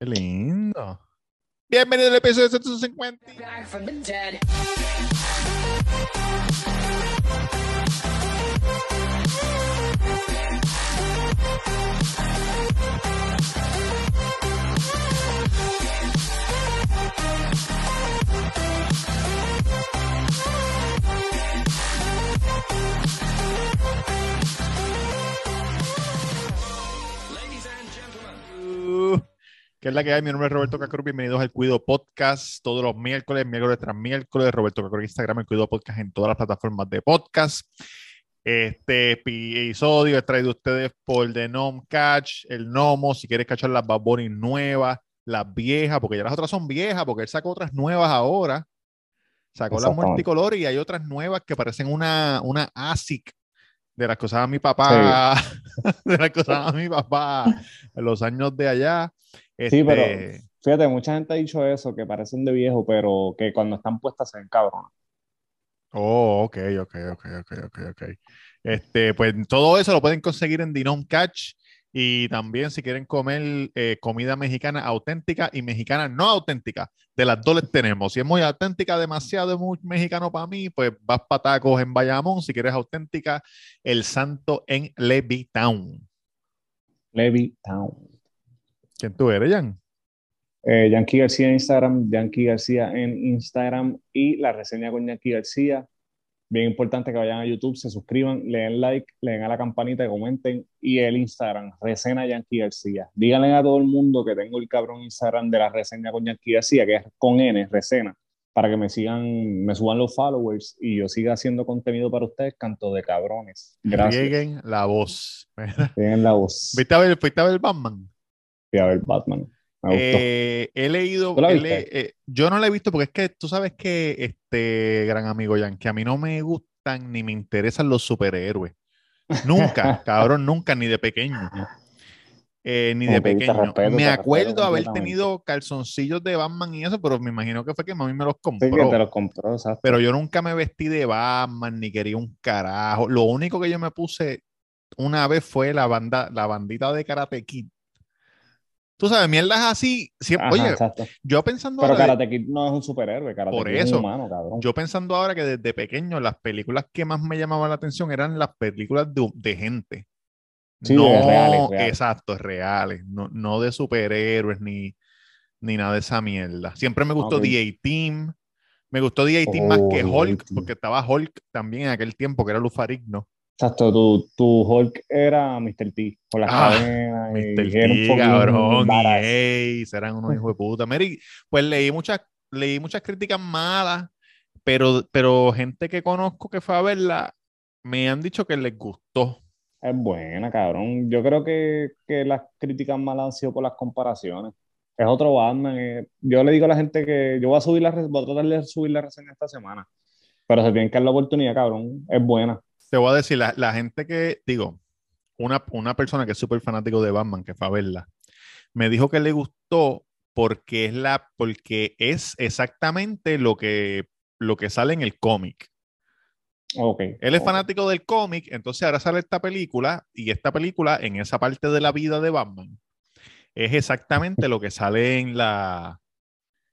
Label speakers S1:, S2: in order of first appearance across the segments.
S1: Qué lindo. Bienvenido al episodio 750.
S2: back from the dead.
S1: Uh, ¿Qué es la que hay? Mi nombre es Roberto Cacruz. Bienvenidos al Cuido Podcast. Todos los miércoles, miércoles tras miércoles. Roberto Cacruz Instagram, el Cuido Podcast en todas las plataformas de podcast. Este episodio es traído a ustedes por The Nom Catch, el Nomo. Si quieres cachar las Bad Bunny nuevas, las viejas, porque ya las otras son viejas, porque él sacó otras nuevas ahora. Sacó las multicolor y hay otras nuevas que parecen una, una ASIC de las que usaba mi papá, de las que usaba mi papá en los años de allá.
S3: Sí, pero
S1: Este,
S3: fíjate, mucha gente ha dicho eso, que parecen de viejo, pero que cuando están puestas se ven cabronas.
S1: Oh, ok, ok, ok, ok, ok, ok. Este, pues todo eso lo pueden conseguir en Dinom Catch. Y también si quieren comer eh, comida mexicana auténtica y mexicana no auténtica, de las dos les tenemos. Si es muy auténtica, demasiado muy mexicano para mí, pues vas para tacos en Bayamón. Si quieres auténtica, El Santo en Levittown.
S3: Levy Town.
S1: ¿Quién tú eres, Jan?
S3: Eh, Yankee García en Instagram, Yankee García en Instagram y la reseña con Yankee García. Bien importante que vayan a YouTube, se suscriban, le den like, le den a la campanita y comenten. Y el Instagram, reseña Yankee García. Díganle a todo el mundo que tengo el cabrón Instagram de la reseña con Yankee García, que es con N, reseña, para que me sigan, me suban los followers y yo siga haciendo contenido para ustedes, canto de cabrones. Gracias.
S1: Rieguen la voz.
S3: Tienen la voz.
S1: ¿Viste a ver, fuiste a ver Batman?
S3: Fui a ver Batman. Me gustó.
S1: Eh, he leído, eh, yo no la he visto porque es que tú sabes que, este gran amigo Jan, que a mí no me gustan ni me interesan los superhéroes. Nunca, cabrón, nunca, ni de pequeño. Eh, ni de pequeño.
S3: respeto,
S1: me acuerdo haber tenido calzoncillos de Batman y eso, pero me imagino que fue que mami me los
S3: Sí,
S1: compró.
S3: que te los compró.
S1: Pero yo nunca me vestí de Batman ni quería un carajo. Lo único que yo me puse una vez fue la banda, la bandita de Karate Kid. Tú sabes, mierdas así. siempre-
S3: Ajá,
S1: oye,
S3: exacto.
S1: yo pensando
S3: Pero
S1: ahora
S3: Karate Kid no es un superhéroe, Karate
S1: Por
S3: Kid es
S1: eso,
S3: un humano, cabrón.
S1: yo pensando ahora que desde pequeño las películas que más me llamaban la atención eran las películas de, de gente.
S3: Sí,
S1: no,
S3: reales, reales.
S1: exacto, reales, no, no de superhéroes ni, ni nada de esa mierda. Siempre me gustó
S3: Ok.
S1: The A-Team, me gustó The A-Team más
S3: Oh,
S1: que Hulk, porque estaba Hulk también en aquel tiempo, que era Lufarigno.
S3: Exacto, tu, tu Hulk era Mr. T, con las
S1: Ah,
S3: cadenas y
S1: Mr.
S3: era un
S1: T,
S3: fucking
S1: cabrón, y. Ace, eran unos hijos de puta. Mary, pues leí muchas, leí muchas críticas malas, pero, pero gente que conozco que fue a verla, me han dicho que les gustó.
S3: Es buena, cabrón. Yo creo que, que las críticas malas han sido por las comparaciones. Es otro Batman. eh. Yo le digo a la gente que yo voy a subir la, voy a tratar de subir la reseña esta semana. Pero se tienen que dar la oportunidad, cabrón. Es buena.
S1: Te voy a decir, la, la gente que, digo, una, una persona que es súper fanático de Batman, que fue a verla, me dijo que le gustó porque es, la, porque es exactamente lo que, lo que sale en el cómic.
S3: Ok.
S1: Él es fanático del cómic, entonces ahora sale esta película y esta película en esa parte de la vida de Batman es exactamente lo que sale en la...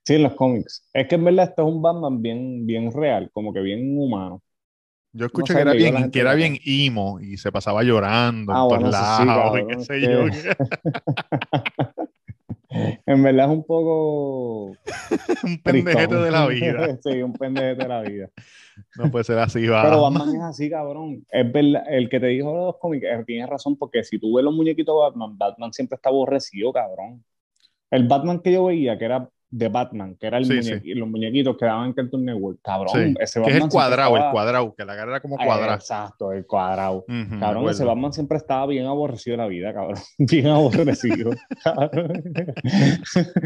S3: Sí, en los cómics. Es que en verdad esto es un Batman bien, bien real, como que bien humano.
S1: Yo escuché
S3: sé,
S1: que era bien, que era
S3: que-
S1: bien imo y se pasaba llorando
S3: Ah,
S1: en todos
S3: sí,
S1: y qué sé
S3: que-
S1: yo.
S3: En verdad es un poco
S1: un pendejete de la vida.
S3: sí, un pendejete de la vida.
S1: No puede ser así,
S3: Pero
S1: Batman.
S3: Es así, cabrón. Es verdad, el que te dijo los cómics, eh, tienes razón, porque si tú ves los muñequitos de Batman, Batman siempre está aborrecido, cabrón. El Batman que yo veía, que era de Batman, que era el
S1: Sí,
S3: muñequi- los muñequitos que daban en Cartoon Network, cabrón.
S1: Sí,
S3: Ese
S1: que es el
S3: Batman
S1: cuadrado, el
S3: estaba-
S1: cuadrado, que la cara era como cuadrada.
S3: Exacto, el cuadrado. Cabrón, ese. Batman siempre estaba bien aborrecido de la vida, cabrón. Bien aborrecido.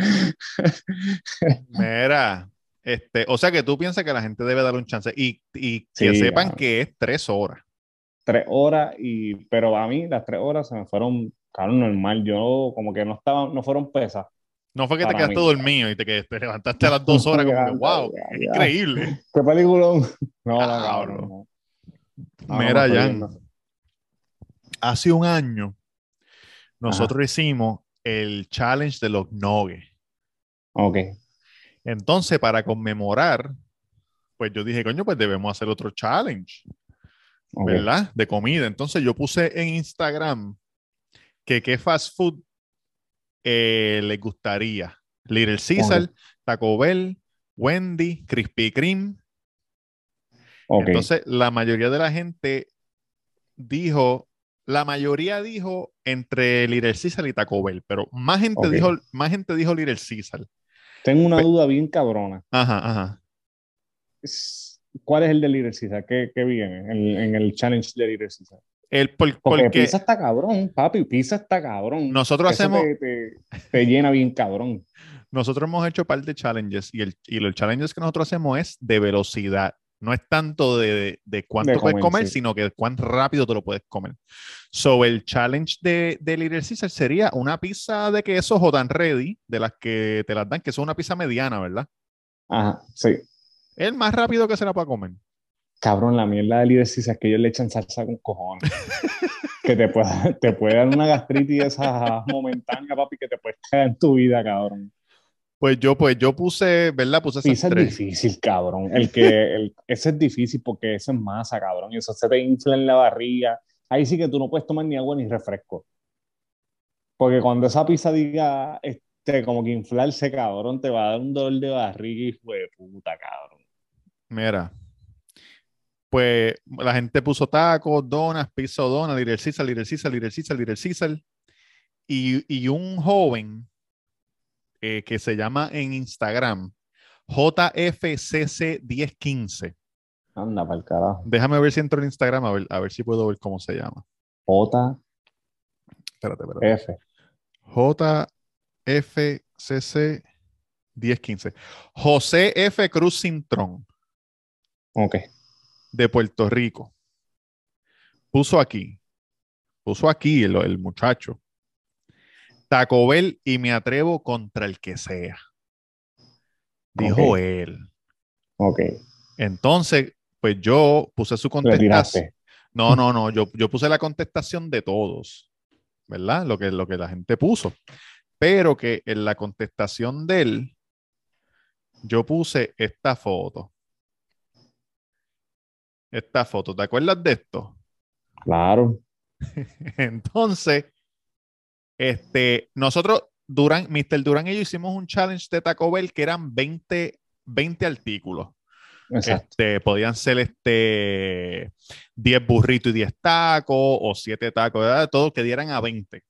S1: Mira, este, o sea que tú piensas que la gente debe darle un chance y, y que sepan
S3: cabrón.
S1: que es tres horas.
S3: tres horas y pero a mí las tres horas se me fueron cabrón normal yo como que no estaban no fueron pesas
S1: No fue que te quedaste
S3: mí.
S1: dormido y te, que te levantaste a las dos horas como que, wow,
S3: ya,
S1: es
S3: ya.
S1: increíble.
S3: qué película no
S1: Cabrón.
S3: no.
S1: Mira, Jan, hace un año nosotros hicimos el challenge de los nuggets.
S3: Ok.
S1: Entonces, para conmemorar, pues yo dije, coño, pues debemos hacer otro challenge. ¿verdad? De comida. Entonces yo puse en Instagram que qué fast food eh, les gustaría. Little Caesar, Taco Bell, Wendy, Krispy Kreme. Entonces, la mayoría de la gente dijo, la mayoría dijo entre Little Caesar y Taco Bell, pero más gente dijo, más gente dijo Little Caesar.
S3: Tengo una
S1: Pe-
S3: duda bien cabrona.
S1: Ajá, ajá.
S3: ¿Cuál es el de Little Caesar? ¿Qué, qué viene en, en el challenge de Little Caesar?
S1: El, por-
S3: Porque,
S1: porque
S3: pizza está cabrón, papi. Pizza está cabrón.
S1: nosotros
S3: Eso
S1: hacemos,
S3: Te, te- te llena bien cabrón.
S1: nosotros hemos hecho par de challenges y, el, y los challenges que nosotros hacemos es de velocidad. No es tanto de, de, de cuánto
S3: De
S1: puedes
S3: comer,
S1: comer,
S3: sí.
S1: sino que cuán rápido te lo puedes comer. So, el challenge de, de Little Caesar sería una pizza de queso hot and ready, de las que te las dan, que son una pizza mediana, ¿verdad?
S3: Ajá, sí.
S1: El más rápido que se la pueda comer.
S3: Cabrón, la mierda de Caesar es que ellos le echan salsa con cojones. que te puede, te puede dar una gastritis esa momentánea, papi, que te puede caer en tu vida, cabrón.
S1: Pues yo, pues yo puse, ¿verdad? Puse esas
S3: Pizza es difícil, cabrón. El que, el, ese es difícil porque eso es masa, cabrón. Y eso se te infla en la barriga. Ahí sí que tú no puedes tomar ni agua ni refresco. Porque cuando esa pizza diga, este, como que inflarse, cabrón, te va a dar un dolor de barriga y fue de puta, cabrón.
S1: Mira. Pues la gente puso tacos, donas, pizza o dona, Little Caesar, Little Caesar, Little Caesar, Little Caesar. Y, y un joven eh, que se llama en Instagram JFCC1015.
S3: Anda, para el carajo.
S1: Déjame ver si entro en Instagram a ver, a ver si puedo ver cómo se llama.
S3: J,
S1: Espérate, espérate.
S3: F.
S1: JFCC1015. José F. Cruz Cintrón.
S3: Ok.
S1: De Puerto Rico. Puso aquí, puso aquí el, el muchacho. Taco Bell y me atrevo contra el que sea. Dijo él.
S3: Ok.
S1: Entonces, pues yo puse su contestación. No, no, no, yo, yo puse la contestación de todos, ¿verdad? Lo que, lo que la gente puso. Pero que en la contestación de él, yo puse esta foto. Esta foto, ¿te acuerdas de esto?
S3: Claro.
S1: Entonces, este, nosotros, Durán, Mr. Durán y yo hicimos un challenge de Taco Bell que eran 20, 20 artículos.
S3: Exacto.
S1: Este, podían ser este 10 burritos y 10 tacos o 7 tacos, ¿verdad? todo que dieran a 20.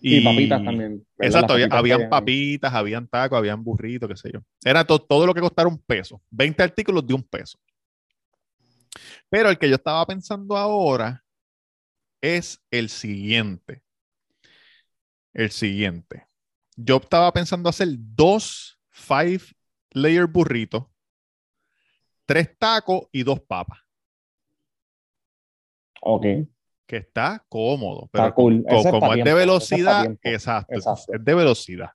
S3: Y, papitas también. ¿verdad?
S1: Exacto,
S3: papitas
S1: habían papitas, habían tacos, habían burritos, qué sé yo. Era to- todo lo que costara un peso. 20 artículos de un peso. Pero el que yo estaba pensando ahora es el siguiente. El siguiente. Yo estaba pensando hacer dos five layer burritos, tres tacos y dos papas.
S3: Ok.
S1: que está cómodo, pero
S3: Está cool.
S1: como es de velocidad, Exacto. es de velocidad.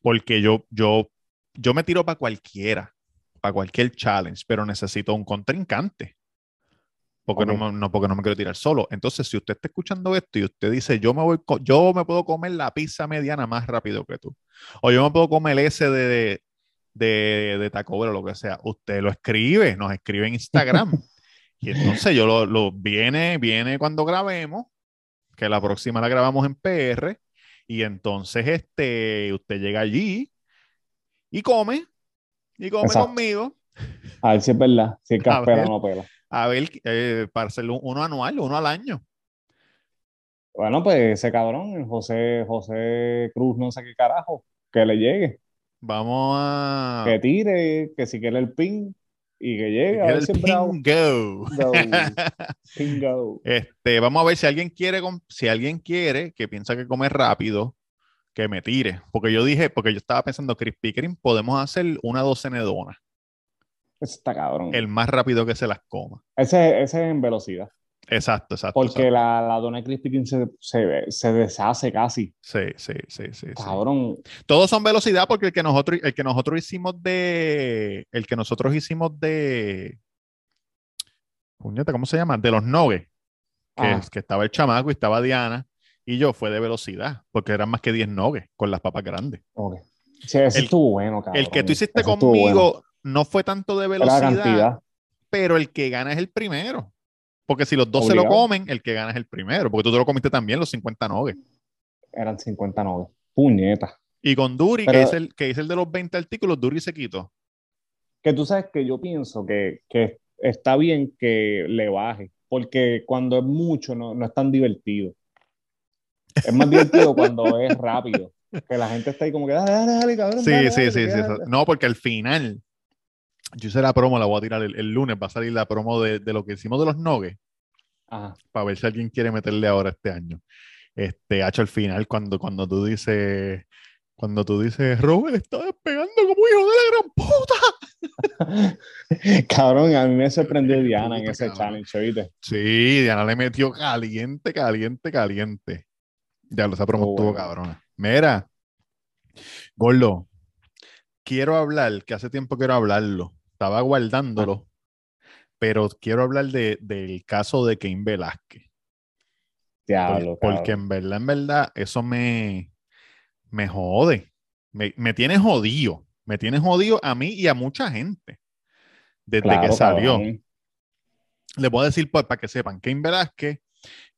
S1: Porque yo, yo, yo me tiro para cualquiera, para cualquier challenge, pero necesito un contrincante. Porque,
S3: Ok.
S1: no, me- no, porque no me quiero tirar solo. Entonces, si usted está escuchando esto y usted dice, yo me voy, yo me puedo comer la pizza mediana más rápido que tú, o yo me puedo comer ese de, de, de, de Taco Bell o lo que sea, usted lo escribe, nos escribe en Instagram. y entonces yo lo, lo viene, viene cuando grabemos, que la próxima la grabamos en PR, y entonces este, usted llega allí y come, y come
S3: Exacto.
S1: conmigo,
S3: A ver si es verdad. Si el
S1: A
S3: caspera
S1: ver.
S3: no pela.
S1: A ver, eh, para hacerlo uno anual, uno al año.
S3: Bueno, pues ese cabrón, José, José Cruz, no sé qué carajo, que le llegue,
S1: Vamos a...
S3: que tire, que si quiere el pin y que llegue, a
S1: el
S3: si. Go.
S1: Este, vamos a ver si alguien quiere, si alguien quiere que piensa que come rápido, que me tire. Porque yo dije, porque yo estaba pensando, Krispy Kreme, podemos hacer una docena de donas,
S3: Ese está cabrón.
S1: el más rápido que se las coma.
S3: Ese, ese es en velocidad.
S1: Exacto, exacto.
S3: Porque
S1: exacto.
S3: la, la dona Crispy se, se, se deshace casi.
S1: Sí, sí, sí, sí, sí.
S3: Cabrón.
S1: Todos son velocidad porque el que nosotros, el que nosotros hicimos de, el que nosotros hicimos de, puñeta, ¿cómo se llama? De los nuggets, que,
S3: Ah.
S1: que estaba el chamaco y estaba Diana Y yo fue de velocidad, porque eran más que 10 nogues con las papas grandes.
S3: Ok. Sí, ese
S1: El-
S3: estuvo bueno, cabrón.
S1: El que tú hiciste
S3: Ese
S1: conmigo. No fue tanto de velocidad, pero el que gana es el primero. Porque si los dos se lo comen, el que gana es el primero, porque tú te lo comiste también los 50 nogues.
S3: Eran 50 noves. Puñeta.
S1: Y con Duri, que, es el, que es el de los 20 artículos, Duri se quitó.
S3: Que tú sabes que yo pienso que, que está bien que le baje, porque cuando es mucho no, no es tan divertido. Es más divertido cuando es rápido. Que la gente está ahí como que, dale, dale, dale, cabrón.
S1: Sí,
S3: dale,
S1: sí,
S3: dale,
S1: sí, sí.
S3: dale".
S1: No, porque al final, yo hice la promo, la voy a tirar el, el lunes, va a salir la promo de, de lo que hicimos de los nogues,
S3: Ajá.
S1: para ver si alguien quiere meterle ahora este año. Este, hecho al final, cuando, cuando tú dices, cuando tú dices, Robert está despegando como hijo de la gran puta.
S3: Cabrón, a mí me sorprendió Diana en ese
S1: cabrón.
S3: challenge, ¿oíste?
S1: Sí, Diana le metió caliente, caliente, caliente. Ya lo esa promo
S3: Oh,
S1: cabrona. Mira, Gordo, quiero hablar, que hace tiempo quiero hablarlo. Estaba guardándolo, pero quiero hablar de, del caso de Cain Velázquez.
S3: Diablo,
S1: porque
S3: cabrón.
S1: en verdad, en verdad, eso me, me jode. Me, me tiene jodido. Me tiene jodido a mí y a mucha gente. Desde que salió.
S3: cabrón.
S1: Les voy a decir pues, para que sepan, Cain Velázquez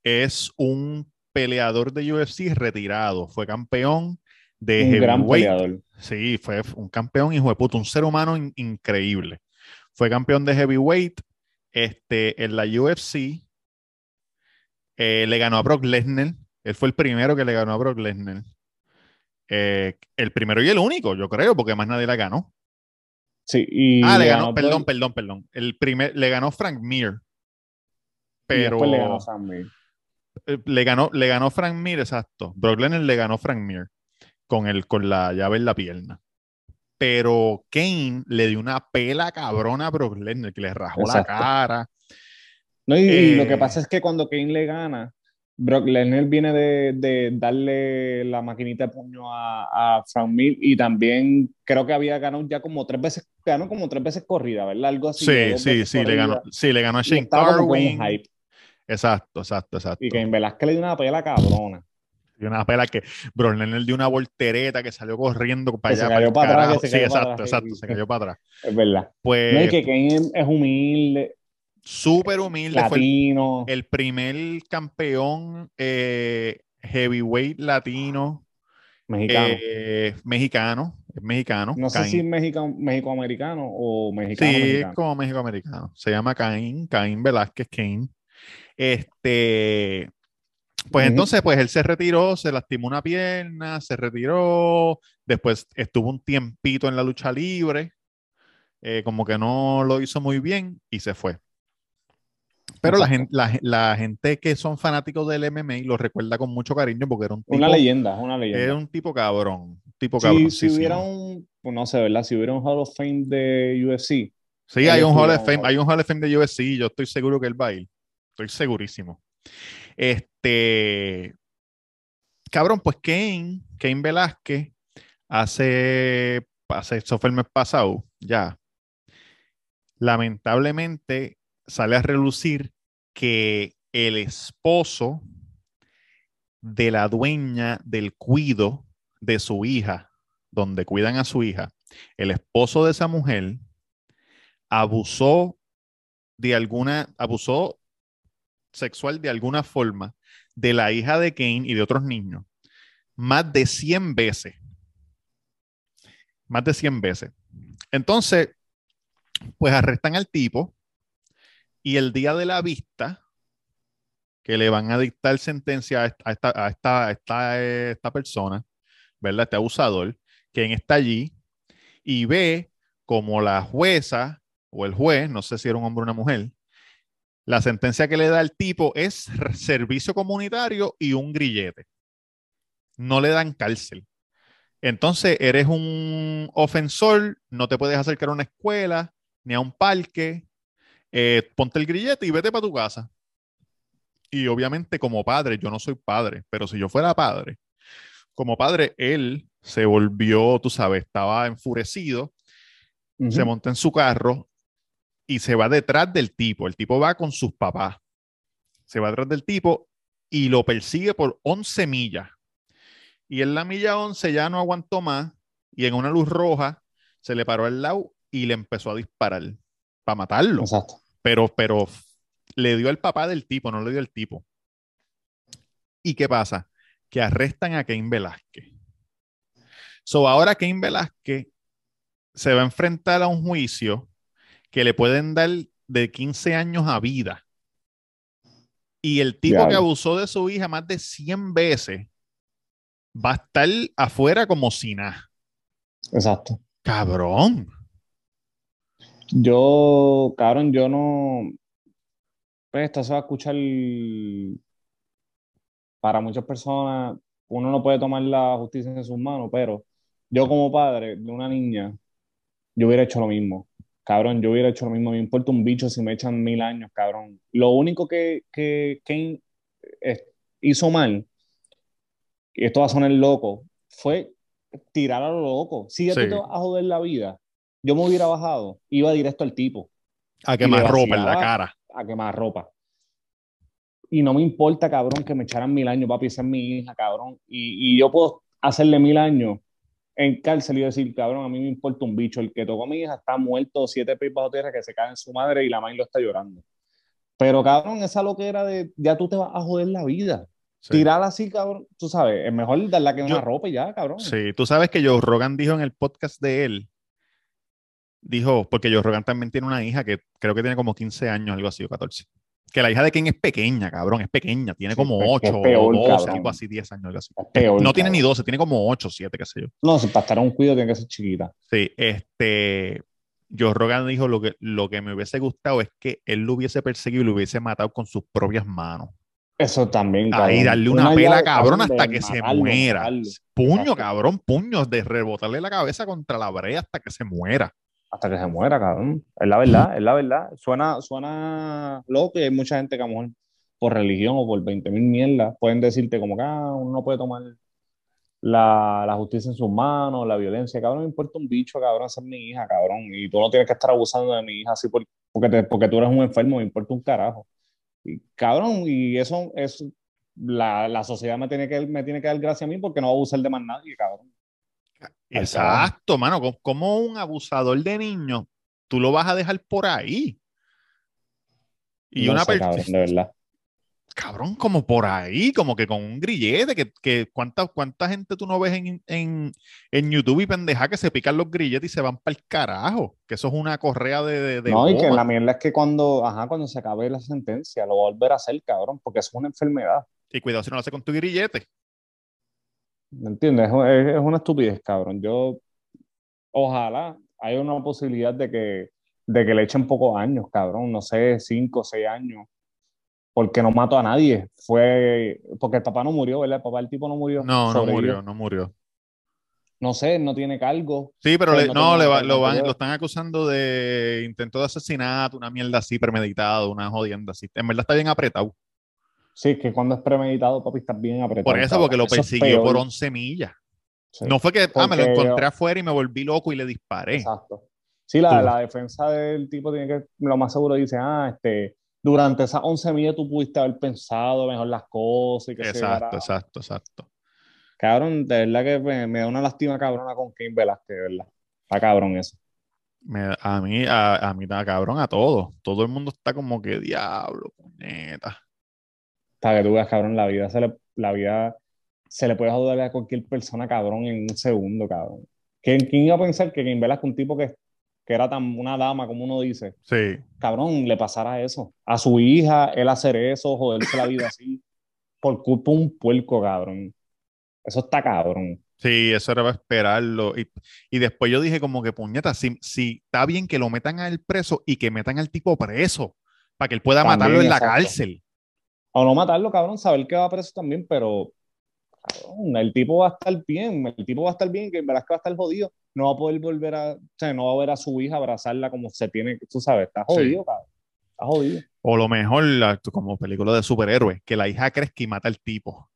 S1: es un peleador de UFC retirado. Fue campeón de
S3: Un gran peleador.
S1: Sí, fue un campeón, hijo de puta, un ser humano in- increíble. Fue campeón de heavyweight este, en la UFC. Eh, le ganó a Brock Lesnar. Él fue el primero que le ganó a Brock Lesnar. Eh, el primero y el único, yo creo, porque más nadie la ganó.
S3: Sí, y
S1: ah, le ganó,
S3: ganó
S1: perdón, perdón, perdón. El primer, le ganó Frank Mir.
S3: y
S1: Pero
S3: después le ganó Sam Mir.
S1: eh, le ganó, le ganó Frank Mir, exacto. Brock Lesnar le ganó Frank Mir con, el, con la llave en la pierna. Pero Kane le dio una pela cabrona a Brock Lesnar, que le rajó
S3: Exacto.
S1: la cara.
S3: No, y, y lo
S1: Eh,
S3: que pasa es que cuando Kane le gana, Brock Lesnar viene de, de darle la maquinita de puño a, a Frank Mir y también creo que había ganado ya como tres veces, ganó como tres veces corrida, ¿verdad? Algo así.
S1: Sí, sí, sí, le ganó, sí, le ganó a Shane Carwin. Exacto, exacto, exacto.
S3: Y que en Velázquez le dio una pela cabrona.
S1: Y una pela que Brock Lesnar dio una voltereta que salió corriendo para
S3: Que se
S1: allá.
S3: cayó para atrás,
S1: carajo.
S3: que se
S1: Sí,
S3: para
S1: exacto,
S3: atrás.
S1: exacto, se cayó para atrás.
S3: Es verdad.
S1: Pues
S3: No, y que Kane es humilde,
S1: súper humilde, fue el
S3: latino.
S1: el primer campeón eh, heavyweight latino
S3: mexicano.
S1: eh, mexicano, es mexicano.
S3: no sé si es mexicoamericano o
S1: Sí,
S3: mexicano.
S1: es
S3: mexicano.
S1: como México-americano. Se llama Caín, Caín Velázquez Caín. Este, pues entonces, pues él se retiró, se lastimó una pierna, se retiró, después estuvo un tiempito en la lucha libre, eh, como que no lo hizo muy bien y se fue. Pero la gente, la, la gente que son fanáticos del MMA lo recuerda con mucho cariño porque era un tipo,
S3: Una leyenda, una leyenda.
S1: era un tipo cabrón, tipo
S3: si,
S1: cabrón.
S3: si hubiera un, pues no sé, ¿verdad? Si hubiera un Hall of Fame de UFC,
S1: Sí, hay un Hall of Fame, hay un Hall of Fame de UFC, yo estoy seguro que él va a ir. Estoy segurísimo. Este, cabrón, pues Kane, Kane Velázquez, hace, hace, eso fue el mes pasado, ya. Lamentablemente sale a relucir que el esposo de la dueña del cuido de su hija, donde cuidan a su hija, el esposo de esa mujer abusó de alguna, abusó sexual de alguna forma de la hija de Kane y de otros niños más de 100 veces. Más de 100 veces. Entonces, pues arrestan al tipo y el día de la vista que le van a dictar sentencia a esta, a esta, esta, esta persona, ¿verdad? Este abusador, quien está allí y ve como la jueza o el juez, no sé si era un hombre o una mujer, la sentencia que le da el tipo es servicio comunitario y un grillete. No le dan cárcel. Entonces, eres un ofensor, no te puedes acercar a una escuela ni a un parque, eh, ponte el grillete y vete para tu casa. Y obviamente como padre, yo no soy padre, pero si yo fuera padre, como padre, él se volvió, tú sabes, estaba enfurecido, se monta en su carro y se va detrás del tipo. El tipo va con sus papás. Se va detrás del tipo y lo persigue por 11 millas. Y en la milla 11 ya no aguantó más y en una luz roja se le paró al lado y le empezó a disparar para matarlo.
S3: Exacto.
S1: Pero, pero le dio al papá del tipo, no le dio al tipo. ¿Y qué pasa? Que arrestan a Cain Velázquez. So, ahora Cain Velázquez se va a enfrentar a un juicio que le pueden dar de 15 años a vida. Y el tipo que abusó de su hija más de 100 veces va a estar afuera como si nada.
S3: Exacto.
S1: Cabrón.
S3: Yo, cabrón, yo no. Pues esto se va a escuchar para muchas personas. Uno no puede tomar la justicia en sus manos, pero yo, como padre de una niña, yo hubiera hecho lo mismo. Cabrón, yo hubiera hecho lo mismo. Me importa un bicho si me echan mil años, cabrón. Lo único que, que Kane eh, hizo mal, y esto va a sonar loco, fue tirar a lo loco. Si ya
S1: Sí.
S3: te vas a joder la vida, yo me hubiera bajado, iba directo al tipo
S1: A quemar ropa en la cara.
S3: a quemar ropa. Y no me importa, cabrón, que me echaran mil años, papi, esa es mi hija, cabrón. Y, y yo puedo hacerle mil años en cárcel y decir, cabrón, a mí me importa un bicho. El que tocó a mi hija está muerto, siete pies bajo tierra, que se cae en su madre y la madre lo está llorando. Pero, cabrón, esa loquera de ya tú te vas a joder la vida.
S1: Sí.
S3: Tirar así, cabrón, tú sabes, es mejor darle a quemar
S1: Yo-
S3: ropa y ya, cabrón.
S1: Sí, tú sabes que Joe Rogan dijo en el podcast de él, dijo, porque Joe Rogan también tiene una hija que creo que tiene como 15 años, algo así, o 14. Que la hija de Ken es pequeña, cabrón, es pequeña, tiene como
S3: es que es
S1: 8
S3: peor,
S1: o 12,
S3: cabrón.
S1: algo así, 10 años, algo así.
S3: Es peor,
S1: No tiene ni 12, tiene como 8, 7, qué sé yo.
S3: No, si para estar a un cuido tiene que ser chiquita.
S1: Sí, este, Joe Rogan dijo lo que, lo que me hubiese gustado es que él lo hubiese perseguido y lo hubiese matado con sus propias manos.
S3: Eso también, cabrón.
S1: Ahí darle una, pela, cabrón, hasta que se muera.
S3: matarlo.
S1: Puño,
S3: Exacto.
S1: cabrón, puños de rebotarle la cabeza contra la brea hasta que se muera.
S3: Hasta que se muera, cabrón. Es la verdad, es la verdad. Suena, suena loco y hay mucha gente que a lo mejor por religión o por 20 mil mierdas pueden decirte como que ah, uno no puede tomar la, la justicia en sus manos, la violencia. Cabrón, me importa un bicho, cabrón, es mi hija, cabrón. Y tú no tienes que estar abusando de mi hija así por- porque, te- porque tú eres un enfermo, me importa un carajo. Y, cabrón, y eso, eso la, la sociedad me tiene, que, me tiene que dar gracia a mí porque no va a abusar de más nadie, cabrón.
S1: Exacto, mano. co- Como un abusador de niños, tú lo vas a dejar por ahí. Y
S3: No
S1: una
S3: sé,
S1: persona,
S3: cabrón, de verdad.
S1: cabrón, como por ahí, como que con un grillete, que, que cuánta, cuánta gente tú no ves en, en, en YouTube y pendeja que se pican los grilletes y se van para el carajo, que eso es una correa de, de, de
S3: No, y que la mierda es que cuando, ajá, cuando se acabe la sentencia, lo va a volver a hacer, cabrón, porque eso es una enfermedad.
S1: Y cuidado si no lo hace con tu grillete.
S3: ¿Me entiendes? Es, una estupidez, cabrón. Yo, ojalá haya una posibilidad de que, de que le echen pocos años, cabrón, no sé, cinco o seis años, porque no mató a nadie. Fue, porque el papá no murió, ¿verdad? El papá del tipo no murió.
S1: No, no murió, no murió.
S3: No sé, no tiene cargo.
S1: Sí, pero
S3: Pues
S1: le-
S3: no
S1: le va- lo, van, lo están acusando de intento de asesinato, una mierda así premeditado, una jodienda así. En verdad está bien apretado.
S3: Sí, que cuando es premeditado, papi, estás bien apretado.
S1: Por eso, porque lo
S3: Eso
S1: persiguió por 11 millas.
S3: Sí.
S1: No fue que, ah, me lo encontré afuera y me volví loco y le disparé.
S3: Exacto. Sí, la, la defensa del tipo tiene que, lo más seguro dice, ah, este, durante esas 11 millas tú pudiste haber pensado mejor las cosas y que se
S1: Exacto, exacto, exacto.
S3: Cabrón, de verdad que me, me da una lástima cabrona con Kim Velázquez, de verdad. Está cabrón eso.
S1: Me- a mí, a, a mí, está cabrón, a todos. Todo el mundo está como que diablo, puñeta.
S3: Para que tú veas, cabrón, la vida se le, la vida se le puede joder a cualquier persona, cabrón, en un segundo, cabrón. ¿Quién, quién iba a pensar que Kim Velázquez, un tipo que, que era tan una dama, como uno dice,
S1: Sí,
S3: cabrón, le pasara eso. A su hija, él hacer eso, joderse la vida así, por culpa de un puerco, cabrón. Eso está cabrón.
S1: sí, eso era para esperarlo. Y, y después yo dije como que puñeta, si, si está bien que lo metan al preso y que metan al tipo preso, para que él pueda
S3: También,
S1: matarlo en la cárcel.
S3: O no matarlo, cabrón, saber que va preso también, pero cabrón, el tipo va a estar bien, el tipo va a estar bien, que en verdad es que va a estar jodido. No va a poder volver a, o sea, no va a ver a su hija abrazarla como se tiene, tú sabes, está jodido, cabrón. Está jodido.
S1: O lo mejor, la- como película de superhéroes, que la hija crezca y mata al tipo.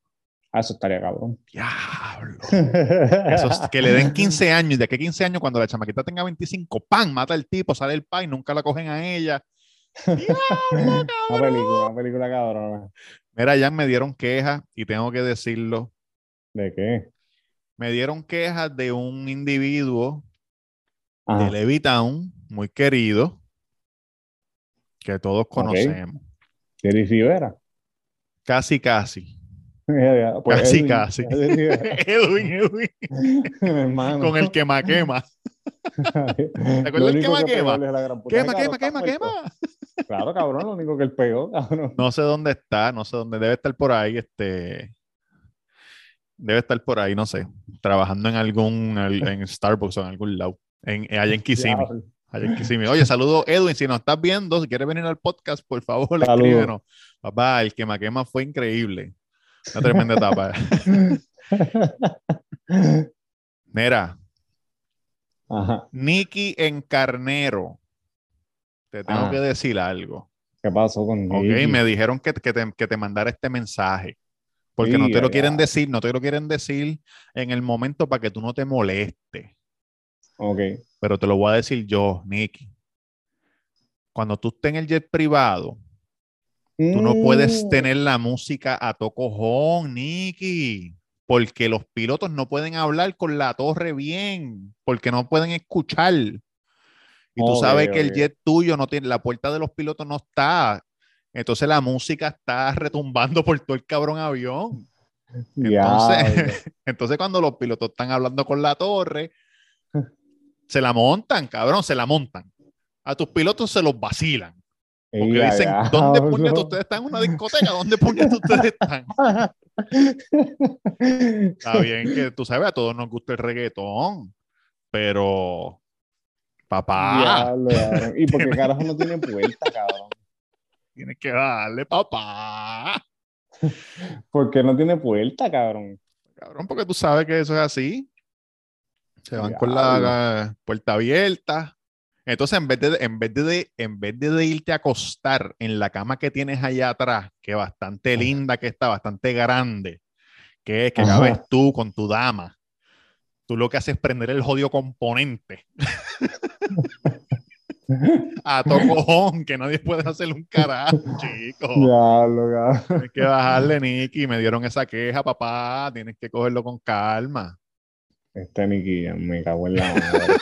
S3: Ah, eso estaría cabrón.
S1: Diablo. Eso es- que le den 15 años y de que 15 años cuando la chamaquita tenga 25, ¡pam! Mata al tipo, sale el pai, nunca la cogen a ella. ¡Diablo,
S3: Una película, una película cabrona.
S1: Mira, ya me dieron quejas y tengo que decirlo.
S3: ¿De qué?
S1: Me dieron quejas de un individuo de
S3: Ajá.
S1: Levittown, muy querido, que todos conocemos.
S3: Jerry Rivera.
S1: Casi, casi.
S3: Pues
S1: Casi,
S3: Edwin,
S1: casi.
S3: Edwin Rivera.
S1: Edwin, Edwin,
S3: Hermano.
S1: con el quema quema.
S3: ¿Te
S1: acuerdas del quema, quema? Quema, quema, quema, quema.
S3: Claro, cabrón, lo único que él pegó, cabrón.
S1: No sé dónde está, no sé dónde. Debe estar por ahí, este. Debe estar por ahí, no sé. Trabajando en algún, en Starbucks o en algún lado. En, allá en Kissimmee. Allá en Kissimmee. Oye, saludo Edwin, si nos estás viendo, si quieres venir al podcast, por favor, escríbenos. Papá, el quema quema fue increíble. Una tremenda etapa. Mira,
S3: Ajá.
S1: Nicky en Carnero. Te tengo
S3: Ajá.
S1: que decir algo.
S3: ¿Qué pasó con
S1: Ok, me dijeron que, que te, que te mandara este mensaje. Porque
S3: Sí,
S1: no te lo
S3: ya,
S1: quieren decir, no te lo quieren decir en el momento para que tú no te molestes.
S3: Ok.
S1: Pero te lo voy a decir yo, Nicky. Cuando tú estés en el jet privado, tú no puedes
S3: Mm,
S1: tener la música a tocojón, Nicky. Porque los pilotos no pueden hablar con la torre bien, porque no pueden escuchar. Y tú sabes que el jet tuyo no tiene, la puerta de los pilotos no está. Entonces la música está retumbando por todo el cabrón avión. Entonces, entonces cuando los pilotos están hablando con la torre, se la montan, cabrón, se la montan. A tus pilotos se los vacilan. Porque
S3: Ya,
S1: dicen, ¿dónde puñetas ustedes están en una discoteca? ¿Dónde puñetas ustedes están? Está bien que tú sabes, a todos nos gusta el reggaetón, pero papá,
S3: Diablo. ¿Y por qué carajo no tiene puerta, cabrón?
S1: tienes que darle, papá.
S3: ¿Por qué no tiene puerta, cabrón?
S1: Cabrón, porque tú sabes que eso es así. Se van con la puerta abierta. Entonces, en vez, de, en, vez de, en vez de irte a acostar en la cama que tienes allá atrás, que es bastante linda, que está bastante grande, que es que
S3: Ajá.
S1: cabes tú con tu dama, tú lo que haces es prender el jodido componente a tocojón, que nadie puede hacer un carajo, chico.
S3: Diablo, cabrón.
S1: Tienes que bajarle, Nicky. Me dieron esa queja, papá. Tienes que cogerlo con calma.
S3: Este Nicky, me cago en la madre.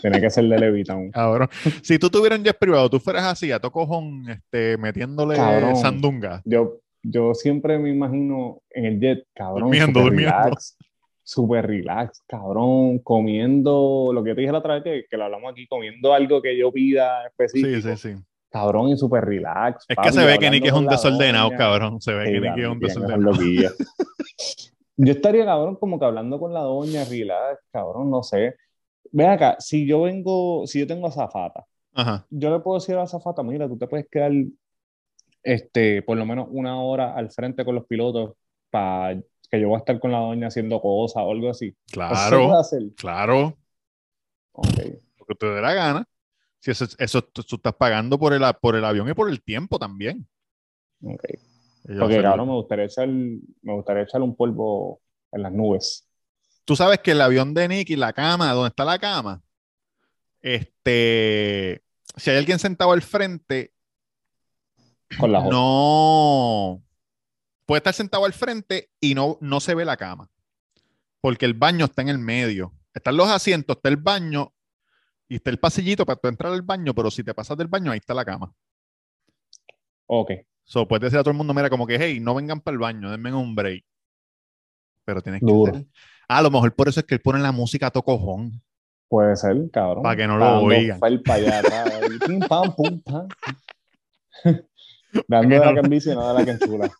S3: Tiene que ser de Levitown.
S1: Cabrón. Si tú tuvieras un jet privado, tú fueras así, a tocojón, este, metiéndole
S3: Cabrón.
S1: sandunga.
S3: Yo, yo siempre me imagino en el jet, cabrón.
S1: Durmiendo, durmiendo.
S3: Relax, super relax, cabrón. Comiendo lo que yo te dije la otra vez que, que lo hablamos aquí, comiendo algo que yo pida específico.
S1: Sí, sí, sí.
S3: Cabrón, y super relax.
S1: Es
S3: papi,
S1: que se ve que Nicky es un desordenado,
S3: doña.
S1: cabrón. Se ve
S3: Sí,
S1: que
S3: la
S1: Nicky es un desordenado.
S3: Yo estaría, cabrón, como que hablando con la doña, relax, cabrón, no sé. Ven acá, si yo vengo, si yo tengo azafata,
S1: Ajá.
S3: yo le puedo decir a la azafata, mira, tú te puedes quedar, este, por lo menos una hora al frente con los pilotos para que yo voy a estar con la doña haciendo cosas o algo así. ¿Eso se puede
S1: Claro,
S3: hacer?
S1: claro.
S3: Ok.
S1: Lo que te dé la gana. Si eso, eso tú, estás pagando por el, por el avión y por el tiempo también.
S3: ok. Porque, cabrón, me gustaría echar, me gustaría echar un polvo en las nubes.
S1: Tú sabes que el avión de Nicky, la cama, donde está la cama, este, si hay alguien sentado al frente,
S3: Con la
S1: no puede estar sentado al frente y no, no se ve la cama, porque el baño está en el medio. Están los asientos, está el baño y está el pasillito para tú entrar al baño, pero si te pasas del baño, ahí está la cama.
S3: Ok.
S1: So, puedes decir a todo el mundo, mira, como que, hey, no vengan para el baño, denme un break. Pero tienes que hacer- Ah, a lo mejor por eso es que él pone la música a tocojón.
S3: Puede ser, cabrón.
S1: Pa' que no lo oigan.
S3: Dando de la envicia y no de la que enchula.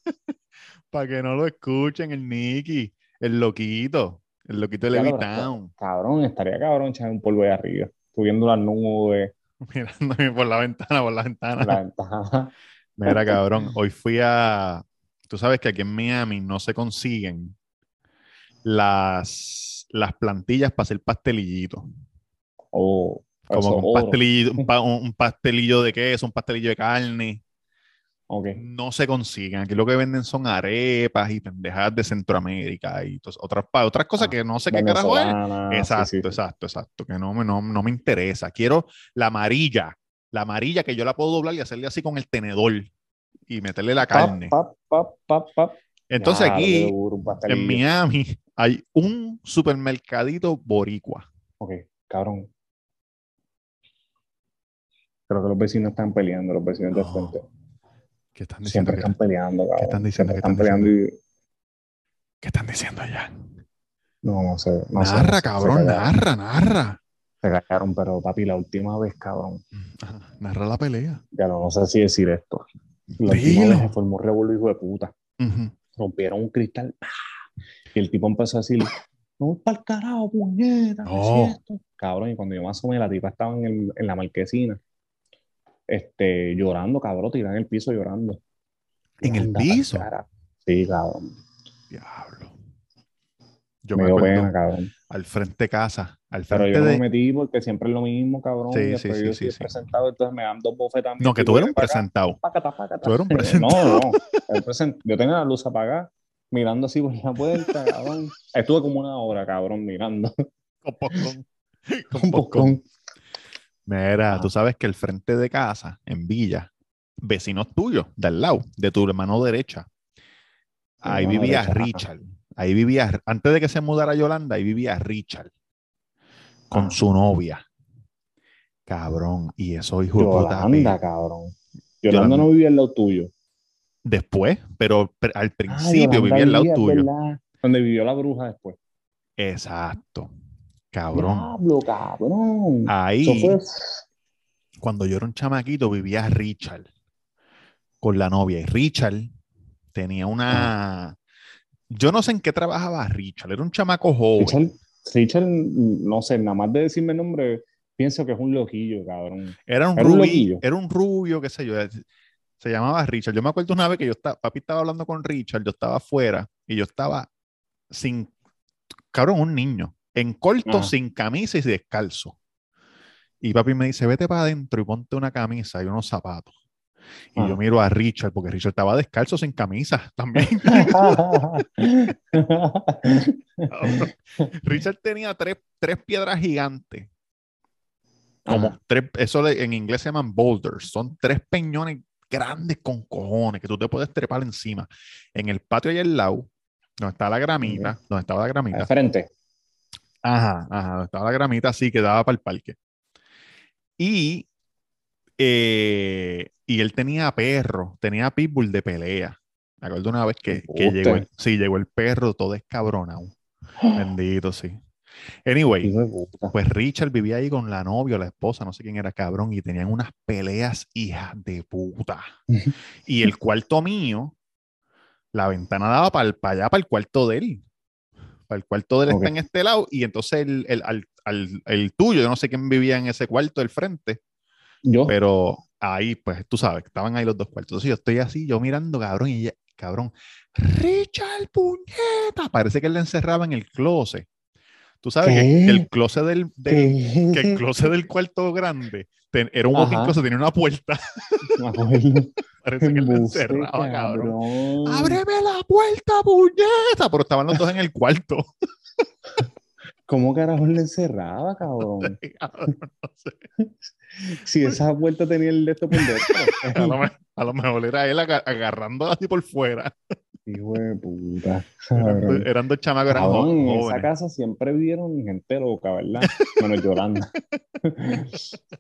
S1: Para que no lo escuchen, el Nicky, el loquito, el loquito de Levitown,
S3: Cabrón, estaría cabrón echar un polvo ahí arriba. Subiendo las nubes,
S1: mirándome por la ventana, por la ventana.
S3: la ventana.
S1: Mira, cabrón, hoy fui a. Tú sabes que aquí en Miami no se consiguen las, las plantillas para hacer pastelillitos.
S3: Oh,
S1: Como un pastelillo, un, pa- un- un pastelillo de queso, un pastelillo de carne. No se consiguen. Aquí lo que venden son arepas y pendejadas de Centroamérica y otras, otras cosas
S3: Ah,
S1: que no sé qué carajo es. Exacto,
S3: sí, sí.
S1: exacto, exacto. Que no me, no, no me interesa. Quiero la amarilla, La amarilla que yo la puedo doblar y hacerle así con el tenedor y meterle la carne.
S3: pap, pap, pap, pap.
S1: Entonces aquí,
S3: duro,
S1: en. Miami, hay un supermercadito boricua.
S3: Ok, cabrón. Creo que los vecinos están peleando, los vecinos de frente.
S1: ¿Qué están diciendo?
S3: Siempre
S1: ¿Qué,
S3: están peleando, cabrón.
S1: están diciendo? ¿Qué
S3: están
S1: están
S3: peleando y...
S1: qué están diciendo allá?
S3: No, no sé. No
S1: narra,
S3: sé,
S1: cabrón,
S3: se
S1: narra, narra.
S3: Se callaron, pero papi, la última vez, cabrón.
S1: Ajá, Narra la pelea.
S3: Ya no, no sé si decir esto. La última vez se formó un revuelo, hijo de puta. Rompieron un cristal. Y el tipo empezó a decir, no, para el carajo, puñeta, ¿qué
S1: No.
S3: es esto? Cabrón, y cuando yo más o menos la tipa estaba en, el- en la marquesina, este, llorando, cabrón, tirada en el piso llorando.
S1: ¿En el piso?
S3: Sí, cabrón.
S1: Diablo. Yo
S3: me
S1: me acuerdo
S3: pena, cabrón.
S1: al frente de casa, al
S3: Pero yo no
S1: de...
S3: me metí porque siempre es lo mismo, cabrón.
S1: Sí,
S3: y
S1: sí, sí,
S3: yo
S1: sí,
S3: presentado, entonces me dan dos bofetas.
S1: No, que tú eres un presentado. Tú eres un presentado.
S3: No, no. present- Yo tenía la luz apagada, mirando así por la puerta, cabrón. Estuve como una hora, cabrón, mirando.
S1: Con popcorn. Con
S3: poco.
S1: Mira,
S3: Ah.
S1: tú sabes que el frente de casa, en Villa, vecinos tuyos, de al lado, de tu hermano derecha, ahí
S3: hermano
S1: vivía
S3: derecha.
S1: Richard. Ahí vivía, antes de que se mudara a Yolanda, ahí vivía Richard con
S3: Ah.
S1: su novia. Cabrón, y eso hijo de puta.
S3: Yolanda,
S1: pe-
S3: cabrón.
S1: Yolanda.
S3: Yolanda no vivía al lado tuyo.
S1: Después, pero al
S3: Ah,
S1: principio
S3: Yolanda
S1: vivía al lado tuyo.
S3: ¿verdad? Donde vivió la bruja después.
S1: Exacto. Cabrón.
S3: Diablo, cabrón.
S1: Ahí,
S3: fue.
S1: cuando yo era un chamaquito, vivía Richard con la novia. Y Richard tenía una. Yo no sé en qué trabajaba Richard. Era un chamaco joven.
S3: Richard, Richard, no sé, nada más de decirme el nombre, pienso que es un loquillo, cabrón.
S1: Era un,
S3: Era un
S1: rubi-
S3: loquillo.
S1: era un rubio, qué sé yo. Se llamaba Richard. Yo me acuerdo una vez que yo estaba, papi estaba hablando con Richard, yo estaba afuera y yo estaba sin, cabrón, un niño, en corto,
S3: Ajá.
S1: sin camisa y descalzo. Y papi me dice, vete para adentro y ponte una camisa y unos zapatos. Y
S3: Ah.
S1: yo miro a Richard, porque Richard estaba descalzo sin camisa también. Richard tenía tres, tres piedras gigantes. Como
S3: Ajá.
S1: tres, eso le- en inglés se llaman boulders. Son tres peñones grandes con cojones que tú te puedes trepar encima. En el patio allá al lado, donde está la gramita, donde estaba la gramita.
S3: frente.
S1: Ajá, ajá, estaba la gramita así que daba para el parque. Y, eh, y él tenía perro, tenía pitbull de pelea. Me acuerdo una vez que, que llegó, el, sí, llegó el perro todo escabronado. Bendito, sí. Anyway, pues Richard vivía ahí con la novia, la esposa, no sé quién era cabrón, y tenían unas peleas hijas de puta. y el cuarto mío, la ventana daba para allá, para el cuarto de él. El cuarto de él
S3: Ok.
S1: está en este lado, y entonces el, el, al- al- el tuyo, yo no sé quién vivía en ese cuarto del frente,
S3: Yo.
S1: pero ahí, pues tú sabes, estaban ahí los dos cuartos. Entonces yo estoy así, yo mirando, cabrón, y ella, cabrón, Richard, puñeta. Parece que él le encerraba en el closet. Tú sabes que, que el closet del, del- que el closet del cuarto grande ten- era un walking closet, tenía una puerta. Parece que le encerraba, cabrón.
S3: cabrón.
S1: ¡Ábreme la puerta, puñeta! Pero estaban los dos en el cuarto.
S3: ¿Cómo carajo le encerraba, cabrón?
S1: Cabrón, no sé.
S3: Si esa puerta tenía el de esto por
S1: A
S3: dentro.
S1: lo, me- a lo mejor era él aga- agarrando así por fuera.
S3: Hijo de puta.
S1: Eran, dos- eran dos chamacos, eran
S3: Cabrón, en esa casa siempre vivieron gente loca, ¿verdad? Menos Yolanda.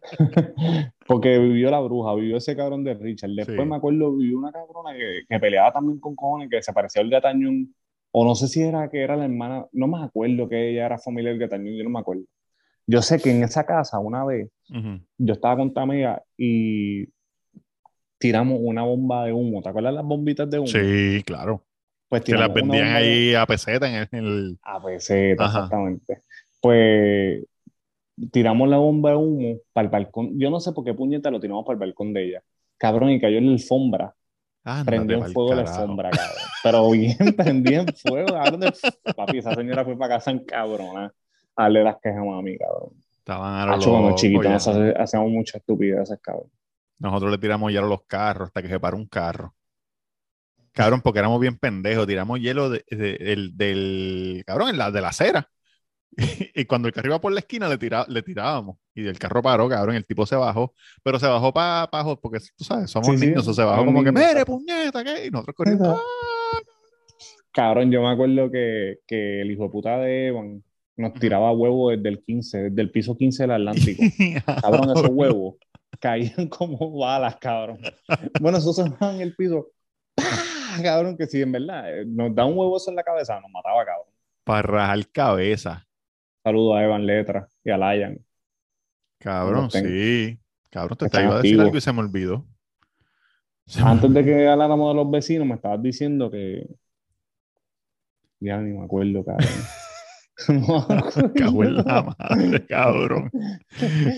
S3: Porque vivió la bruja, vivió ese cabrón de Richard. Después
S1: Sí.
S3: me acuerdo, vivió una cabrona que, que peleaba también con cojones, que se parecía al Gatañón. O no sé si era que era la hermana, no me acuerdo que ella era familia del Gatañón, yo no me acuerdo. Yo sé que en esa casa, una vez, yo estaba con Tamega y tiramos una bomba de humo. ¿Te acuerdas las bombitas de humo?
S1: Sí, claro.
S3: Pues
S1: Que las vendían ahí a peseta en el, en el-
S3: A peseta,
S1: Ajá.
S3: exactamente. Pues tiramos la bomba de humo para el balcón. Yo no sé por qué puñeta lo tiramos para el balcón de ella. Cabrón, y cayó en la alfombra.
S1: Ándate
S3: Prendió en fuego la alfombra, cabrón. Pero bien prendió en fuego, Papi, esa señora fue para casa en cabrona a darle las quejas a mami, cabrón.
S1: Estaban a lo
S3: Hacho, cuando chiquitos hacíamos muchas estupideces, cabrón.
S1: Nosotros le tiramos hielo a los carros hasta que se paró un carro. Cabrón, porque éramos bien pendejos. Tiramos hielo de- de- del, del- cabrón, en la, de la acera. Y, cuando el carro iba por la esquina, le, tira, le tirábamos. Y el carro paró, cabrón. El tipo se bajó. Pero se bajó para abajo, porque tú sabes, somos
S3: Sí, sí,
S1: niños. o se bajó como que, mire, puñeta, ¿qué? Y nosotros corriendo. "Ah".
S3: Cabrón, yo me acuerdo que, que el hijo de puta de Evan nos tiraba huevos desde el 15, desde el piso 15 del Atlántico. Cabrón, esos huevos caían como balas, cabrón. Bueno, esos se en el piso. ¡Pah! Cabrón, que si en verdad eh, nos da un huevo eso en la cabeza, nos mataba, cabrón.
S1: Para rajar cabeza.
S3: Saludo a Evan Letra y a Layan.
S1: Cabrón, sí. Cabrón, te, te iba a decir algo y se me olvidó. Se me
S3: Antes de que habláramos de los vecinos, me estabas diciendo que. Ya ni me acuerdo, cabrón. No.
S1: Cago en la madre, cabrón.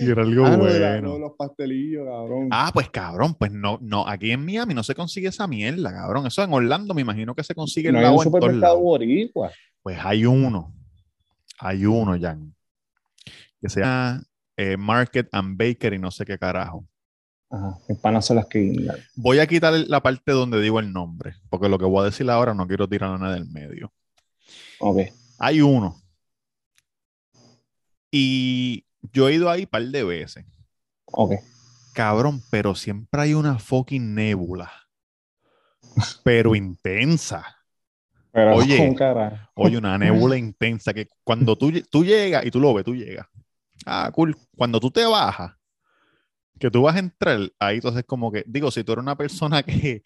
S1: Y era algo
S3: Ah, no,
S1: bueno.
S3: no, de los pastelillos, cabrón.
S1: Ah, pues cabrón, pues no, no, aquí en Miami no se consigue esa mierda, cabrón. Eso en Orlando me imagino que se consigue
S3: no
S1: en
S3: hay un supermercado boricua.
S1: Pues hay uno, hay uno, Jan, que se llama eh, Market and Bakery, no sé qué carajo.
S3: Ajá, mis panas son las que.
S1: Voy a quitar la parte donde digo el nombre, porque lo que voy a decir ahora no quiero tirar nada del medio.
S3: Ok.
S1: Hay uno. Y yo he ido ahí un par de veces.
S3: Ok.
S1: Cabrón, pero siempre hay una fucking nébula. Pero intensa.
S3: Pero
S1: Oye. Oye, una nébula intensa que cuando tú, tú llegas y tú lo ves, tú llegas. Ah, cool. Cuando tú te bajas, que tú vas a entrar, ahí entonces como que, digo, si tú eres una persona que,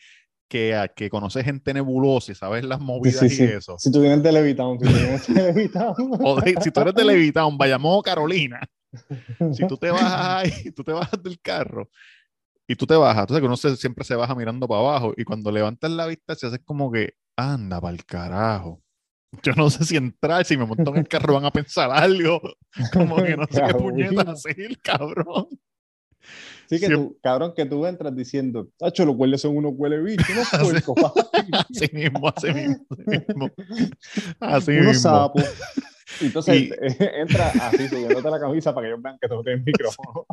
S1: que, ah, que conoce gente nebulosa y sabes las
S3: Sí,
S1: movidas
S3: sí, sí.
S1: y eso,
S3: Si tú vienes de Levitown, si tú vienes de Levitown.
S1: o de- si tú eres de Levitown, Bayamón o Carolina, si tú te bajas ahí, tú te bajas del carro y tú te bajas, tú sabes que uno se- siempre se baja mirando para abajo y cuando levantas la vista se hace como que, anda para el carajo. Yo no sé si entrar, si me monto en el carro van a pensar algo, como que no sé qué puñetas hacer, cabrón.
S3: Sí, que tú, cabrón, que tú entras diciendo, tacho, los hueles son unos huele bichos, unos puercos, papi".
S1: Así mismo, así mismo, así mismo. Así
S3: unos
S1: mismo.
S3: sapos. Y entonces
S1: Y-
S3: entra así, subiéndote la camisa para que ellos vean que tú tienes micrófono.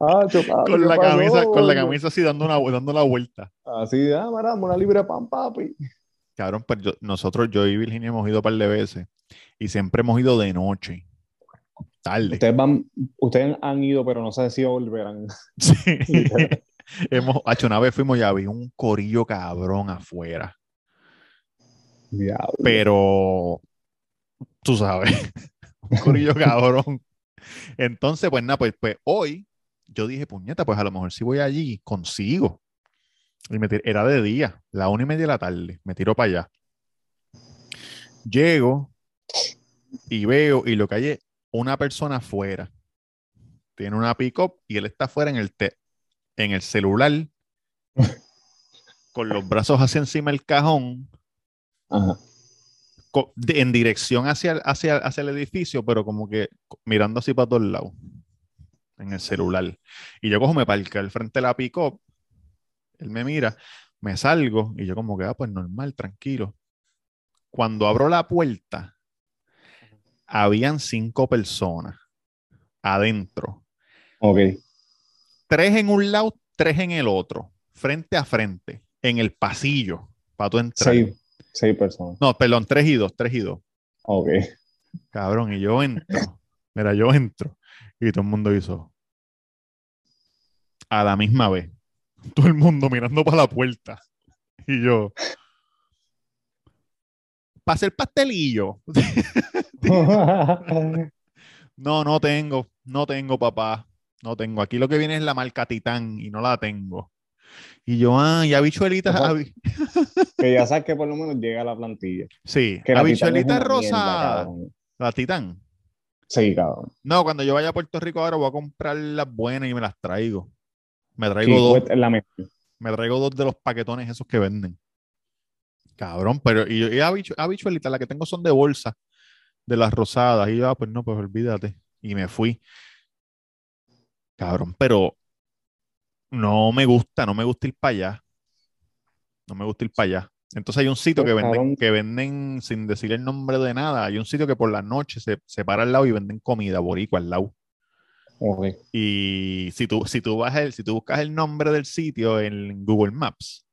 S3: Ah,
S1: Con
S3: ¿qué
S1: la camisa, con la camisa así dando una, dando la vuelta.
S3: Así, ah, maramos una libre pan, papi.
S1: Cabrón, pero yo- nosotros, yo y Virginia hemos ido un par de veces y siempre hemos ido de noche, tarde.
S3: Ustedes van, ustedes han ido, pero no sé si volverán.
S1: Sí. hemos, hecho una vez fuimos y había un corillo cabrón afuera,
S3: Diablo.
S1: pero tú sabes, un corillo cabrón. Entonces, pues nada, pues, pues hoy yo dije, puñeta, pues a lo mejor si voy allí, consigo. Y me era de día, la una y media de la tarde, me tiro para allá. Llego y veo, y lo que hay es una persona afuera. Tiene una pick-up y él está afuera en el, te- en el celular, con los brazos hacia encima del cajón,
S3: Ajá.
S1: de- en dirección hacia, el- hacia, hacia el edificio, pero como que mirando así para todos lados, en el celular. Y yo cojo, me parqué al frente de la pick-up, él me mira, me salgo y yo como que, ah, pues normal, tranquilo. Cuando abro la puerta, habían cinco personas adentro,
S3: Ok.
S1: tres en un lado, tres en el otro, frente a frente, en el pasillo, para tú entrar.
S3: Seis, seis personas.
S1: No, perdón, tres y dos, tres y dos.
S3: Ok.
S1: Cabrón, y yo entro. Mira, yo entro. Y todo el mundo hizo. A la misma vez. Todo el mundo mirando para la puerta. Y yo. Para hacer pastelillo. No, no tengo. No tengo, papá. No tengo. Aquí lo que viene es la marca Titán y no la tengo. Y yo, ah, y habichuelitas.
S3: Que ya sabes que por lo menos llega a la plantilla.
S1: Sí,
S3: Que la mierda,
S1: rosadas.
S3: cabrón.
S1: La Titán.
S3: Sí, cabrón.
S1: No, cuando yo vaya a Puerto Rico ahora voy a comprar las buenas y me las traigo. Me
S3: Sí,
S1: traigo dos,
S3: pues, es la
S1: me traigo dos de los paquetones esos que venden. Cabrón, pero y, y habichu- habichuelitas, las que tengo son de bolsa, de las rosadas. Y yo, ah, pues no, pues olvídate. Y me fui. Cabrón, pero no me gusta, no me gusta ir para allá. No me gusta ir para allá. Entonces hay un sitio
S3: Pues,
S1: que venden, que venden sin decir el nombre de nada. Hay un sitio que por la noche se, se para al lado y venden comida boricua al lado.
S3: Ok.
S1: Y si tú, si tú vas el, si tú buscas el nombre del sitio en Google Maps,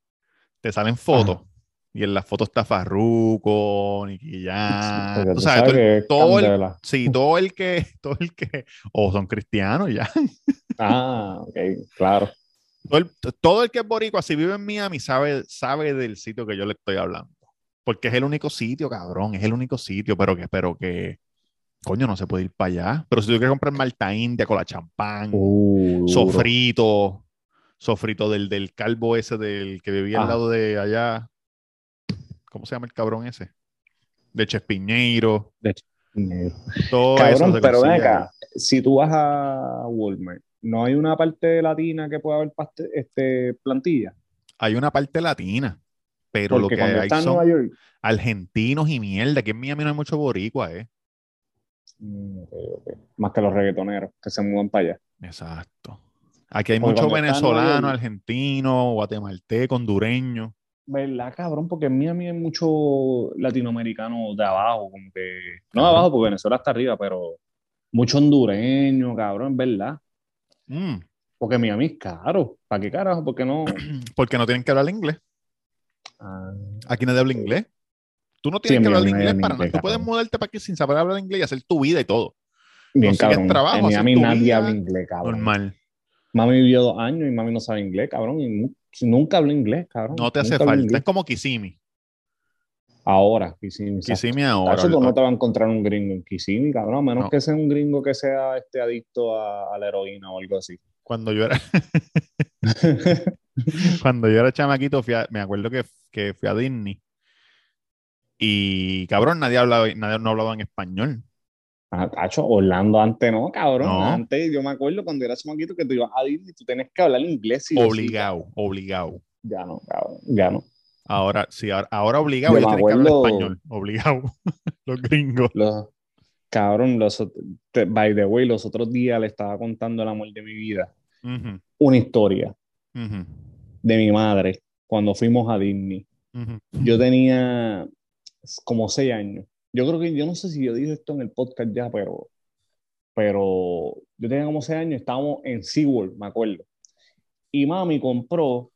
S1: te salen fotos. Y en la foto está Farruko, Nicky Jam.
S3: Porque
S1: Tú
S3: tú
S1: sabes,
S3: sabes
S1: todo, el- sí, todo el que, todo el que, o son cristianos ya.
S3: Ah, ok, claro.
S1: Todo el, todo el que es boricua, si vive en Miami, sabe, sabe del sitio que yo le estoy hablando. Porque es el único sitio, cabrón, es el único sitio, pero que, pero que, coño, no se puede ir para allá. Pero si tú quieres comprar malta india con la champán,
S3: Uh,
S1: sofrito, sofrito del, del calvo ese del que vivía al
S3: Ah.
S1: lado de allá. ¿Cómo se llama el cabrón ese? De Chespiñeiro.
S3: Negro.
S1: Todo eso
S3: Cabrón, pero ven acá, si tú vas a Walmart, ¿no hay una parte latina que pueda haber este, plantilla?
S1: Hay una parte latina, pero lo
S3: Porque
S1: que
S3: cuando
S1: hay son
S3: York...
S1: argentinos y mierda. Aquí en Miami no hay mucho boricua, ¿eh?
S3: Mm, ok, ok. Más que los reggaetoneros que se mudan para allá.
S1: Exacto. Aquí hay
S3: Porque
S1: mucho
S3: cuando está en ¿Verdad, cabrón? Porque en Miami hay mucho latinoamericano de abajo, como que... No de abajo, porque Venezuela está arriba, pero mucho hondureño, cabrón, ¿verdad?
S1: Mm,
S3: Porque Miami es caro. ¿Para qué carajo? Porque no...
S1: porque no tienen que hablar inglés.
S3: Ah,
S1: Aquí nadie habla inglés. Tú no tienes
S3: en
S1: que hablar inglés para nada. Tú puedes mudarte para aquí sin saber hablar inglés y hacer tu vida y todo.
S3: bien cabrón.
S1: trabajo,
S3: en Miami nadie
S1: vida
S3: habla inglés, cabrón.
S1: Normal.
S3: Mami vivió dos años y mami no sabe inglés, cabrón. Y nunca habló inglés, cabrón.
S1: No te hace
S3: Nunca
S1: falta. Es como Kissimmee.
S3: Ahora, Kissimmee.
S1: Kissimmee ahora.
S3: Tacho, tú no te vas a encontrar un gringo en Kissimmee, cabrón, a menos
S1: No.
S3: que sea un gringo que sea este adicto a, a la heroína o algo así.
S1: Cuando yo era, cuando yo era chamaquito, fui a- me acuerdo que, que fui a Disney. Y cabrón, nadie hablaba, nadie no hablaba en español.
S3: Ah, Tacho, Orlando antes no, cabrón.
S1: No.
S3: Antes yo me acuerdo cuando era chamaquito que tú ibas a Disney y tú tenías que hablar inglés.
S1: Obligado, obligado.
S3: Ya no, cabrón, ya no.
S1: Ahora, sí, ahora, ahora obligado,
S3: Yo
S1: ya tienes que hablar español. Obligado. Los gringos.
S3: Los, cabrón, los, te- by the way, los otros días le estaba contando el amor de mi vida una historia de mi madre cuando fuimos a Disney. Yo tenía como seis años. Yo creo que, yo no sé si yo dije esto en el podcast ya, pero, pero yo tenía como seis años, estábamos en SeaWorld, me acuerdo. Y mami compró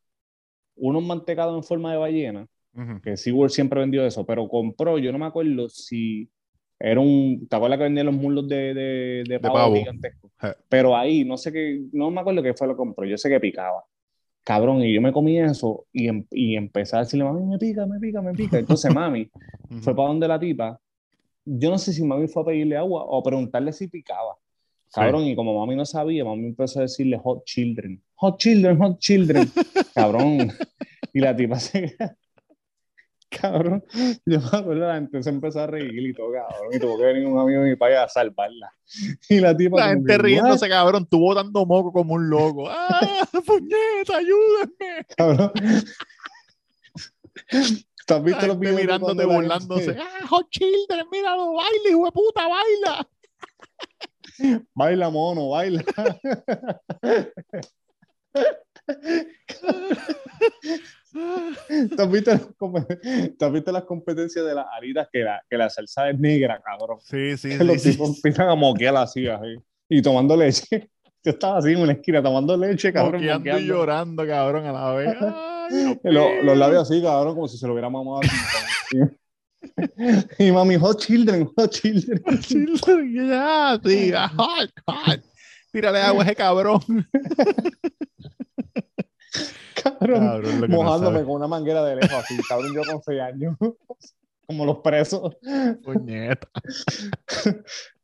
S3: unos mantecados en forma de ballena,
S1: Ujú.
S3: que SeaWorld siempre vendió eso, pero compró, yo no me acuerdo si era un, ¿te acuerdas que vendían los muslos de, de, de pavo,
S1: pavo.
S3: gigantescos?
S1: Je.
S3: Pero ahí, no sé qué, no me acuerdo qué fue lo que compró, yo sé que picaba. Cabrón, y yo me comí eso y, em- y empecé a decirle, mami, me pica, me pica, me pica. Entonces mami fue para donde la tipa. Yo no sé si mami fue a pedirle agua o a preguntarle si picaba. Cabrón, y como mami no sabía, mami empezó a decirle hot children. Hot children, hot children. Cabrón. Y la tipa se... Cabrón. Yo me acuerdo, la gente se empezó a reír y todo, cabrón. Y tuvo que venir un amigo de mi país a salvarla. Y la tipa...
S1: La gente
S3: que,
S1: riéndose, cabrón, tú botando moco como un loco. ¡Ah, puñeta, ayúdenme!
S3: Cabrón. ¿Tú has visto los videos de
S1: mirándote, burlándose.
S3: gente-
S1: ¡Ah, hot children, míralo, baila, hijo de puta, baila!
S3: Baila, mono, baila. ¿Tú has, visto tú has visto las competencias de las aritas que la, que la salsa es negra, cabrón?
S1: Sí, sí,
S3: Que
S1: sí.
S3: los
S1: sí.
S3: tipos empiezan a moquear así, así, y tomando leche. Yo estaba así en una esquina tomando leche, cabrón.
S1: Moqueando y
S3: moqueando.
S1: llorando, cabrón, a la vez.
S3: Lo- los labios así, cabrón, como si se lo hubiera mamado. y, mami, hot children, hot children.
S1: Hot children, sí, hot, hot. Tírale agua a ese cabrón.
S3: Cabrón,
S1: no
S3: mojándome con una manguera de lejos así, cabrón, yo con seis años. Como los presos.
S1: Puñeta.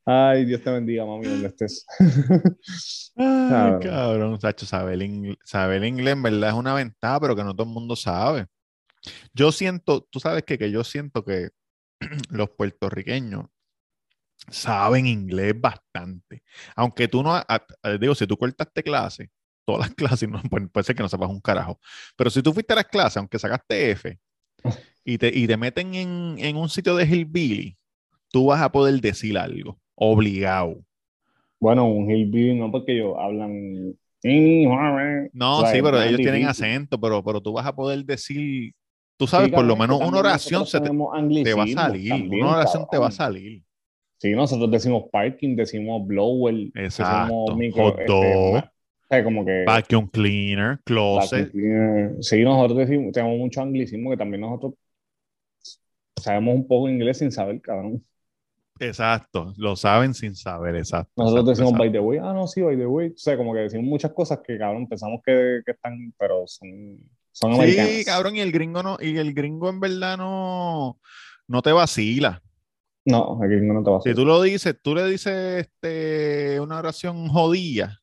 S3: Ay, Dios te bendiga, mami, donde estés.
S1: Ay,
S3: Cabrón.
S1: Sacho, saber inglés, saber inglés en verdad es una ventaja, pero que no todo el mundo sabe. Yo siento, tú sabes que, que yo siento que los puertorriqueños saben inglés bastante. Aunque tú no, a- a- digo, si tú cortaste clase, todas las clases, no, puede, puede ser que no sepas un carajo, pero si tú fuiste a las clases, aunque sacaste F, y te, y te meten en, en un sitio de hillbilly, tú vas a poder decir algo, obligado.
S3: Bueno, un hillbilly no, porque ellos hablan.
S1: No,
S3: O sea,
S1: sí, pero ellos tienen acento, pero, pero tú vas a poder decir, tú sabes,
S3: Sí,
S1: por lo menos una oración se te, va a salir,
S3: también,
S1: una oración te va a salir.
S3: Sí, nosotros decimos parking, decimos blower,
S1: Exacto,
S3: decimos micro.
S1: hot dog,
S3: sea, como que.
S1: Vacuum cleaner,
S3: vacuum
S1: closet.
S3: cleaner. Sí, nosotros decimos, tenemos mucho anglicismo que también nosotros sabemos un poco inglés sin saber, cabrón.
S1: Exacto, lo saben sin saber, exacto.
S3: Nosotros
S1: exacto,
S3: decimos
S1: exacto.
S3: by the way, ah, no, sí, by the way. O sea, como que decimos muchas cosas que, cabrón, pensamos que, que están, pero son, son americanas.
S1: Sí, cabrón, y el gringo no, y el gringo en verdad no, no te vacila.
S3: No, aquí no te va a
S1: Si tú lo dices, tú le dices este, una oración jodida,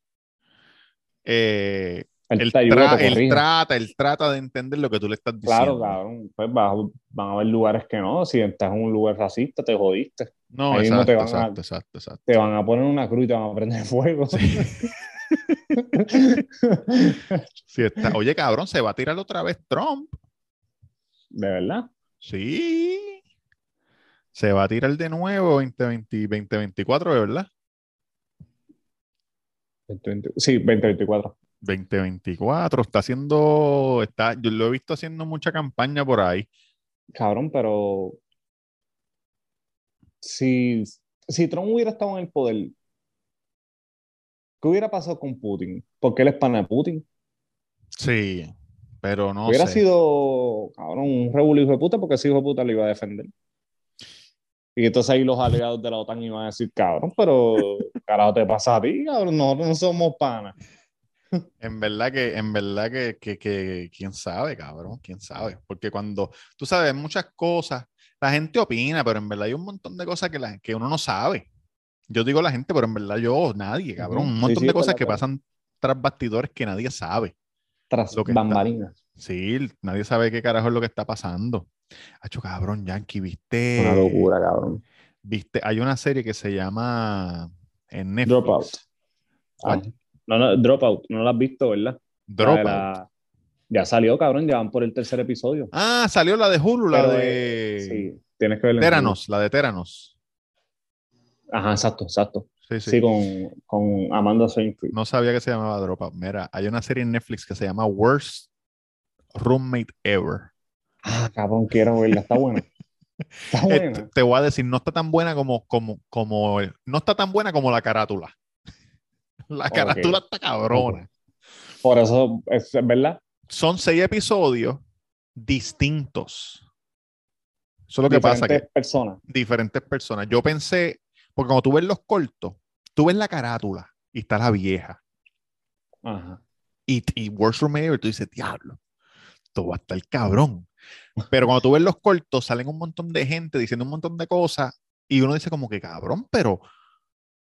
S1: eh,
S3: Él
S1: tra- trata, él trata de entender lo que tú le estás diciendo.
S3: Claro, cabrón. Pues va- van a haber lugares que no. Si estás en un lugar racista, te jodiste.
S1: No,
S3: Ahí mismo
S1: exacto,
S3: te van a-
S1: exacto, exacto.
S3: Te van a poner una cruz y te van a prender fuego.
S1: Sí está. Oye, cabrón, se va a tirar otra vez Trump.
S3: De verdad.
S1: Sí. Se va a tirar de nuevo 2020, 2024, ¿de verdad?
S3: 2020 Sí, 2024.
S1: 2024. Está haciendo, está, yo lo he visto haciendo mucha campaña por ahí.
S3: Cabrón, pero si, si Trump hubiera estado en el poder, ¿qué hubiera pasado con Putin? Porque él es pana de Putin.
S1: Sí, pero no
S3: hubiera
S1: sé.
S3: sido, cabrón, un revuelo hijo de puta porque ese hijo de puta lo iba a defender. Y entonces ahí los aliados de la OTAN iban a decir, cabrón, pero carajo te pasa a ti, cabrón, nosotros no somos panas.
S1: En verdad que, en verdad que, que, que, quién sabe, cabrón, quién sabe. Porque cuando, tú sabes, muchas cosas, la gente opina, pero en verdad hay un montón de cosas que, la, que uno no sabe. Yo digo la gente, pero en verdad yo, nadie, cabrón. Un montón
S3: sí,
S1: de cosas que pasan tras bastidores que nadie sabe.
S3: Tras
S1: Lo que está-. Sí, nadie sabe qué carajo es lo que está pasando. Hacho, cabrón, Yankee, viste.
S3: Una locura, cabrón.
S1: Viste, hay una serie que se llama en Netflix.
S3: Dropout.
S1: ¿Cuál?
S3: Ah, no, no, Dropout, no lo has visto, ¿verdad? La
S1: Dropout.
S3: la- Ya salió, cabrón, ya van por el tercer episodio.
S1: Ah, salió la de Hulu, la
S3: Pero,
S1: de
S3: eh, sí, tienes que verla.
S1: Teranos, la de Teranos.
S3: Ajá, exacto, exacto.
S1: Sí, sí.
S3: Sí, con, con Amanda Seyfried.
S1: No sabía que se llamaba Dropout. Mira, hay una serie en Netflix que se llama Worst Roommate Ever.
S3: Ah, cabrón, quiero verla, está buena. Está
S1: Eh,
S3: buena.
S1: te- te voy a decir, no está tan buena como, como, como, no está tan buena como la carátula. La carátula está cabrona.
S3: Por eso, es es verdad.
S1: Son seis episodios distintos. Eso es lo que pasa, que
S3: Diferentes personas.
S1: diferentes personas. Yo pensé, porque cuando tú ves los cortos, tú ves la carátula y está la vieja.
S3: Ajá.
S1: Y, y Worst Ever, tú dices, diablo, esto va a estar cabrón. Pero cuando tú ves los cortos, salen un montón de gente diciendo un montón de cosas y uno dice como que cabrón, pero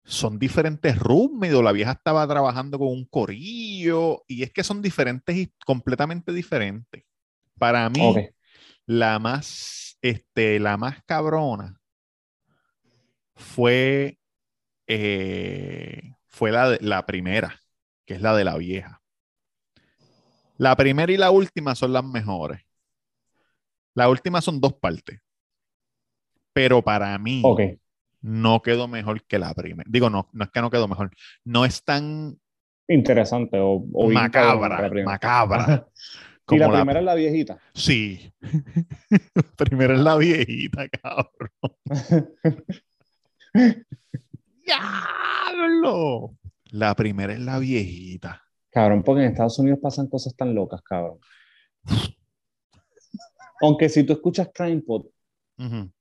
S1: son diferentes o la vieja estaba trabajando con un corillo y es que son diferentes y completamente diferentes. Para mí, la más, este, la más cabrona fue, eh, fue la, de- la primera, que es la de la vieja. La primera y la última son las mejores. La última son dos partes. Pero para mí. No quedó mejor que la primera. Digo, no, no es que no quedó mejor. No es tan
S3: Interesante. O, la
S1: macabra,
S3: primera.
S1: macabra.
S3: Y la
S1: la,
S3: primera es la viejita.
S1: Sí. Primero es la viejita, cabrón. ¡Diablo! La primera es la viejita.
S3: Cabrón, porque en Estados Unidos pasan cosas tan locas, cabrón. Aunque si tú escuchas Crime Pod,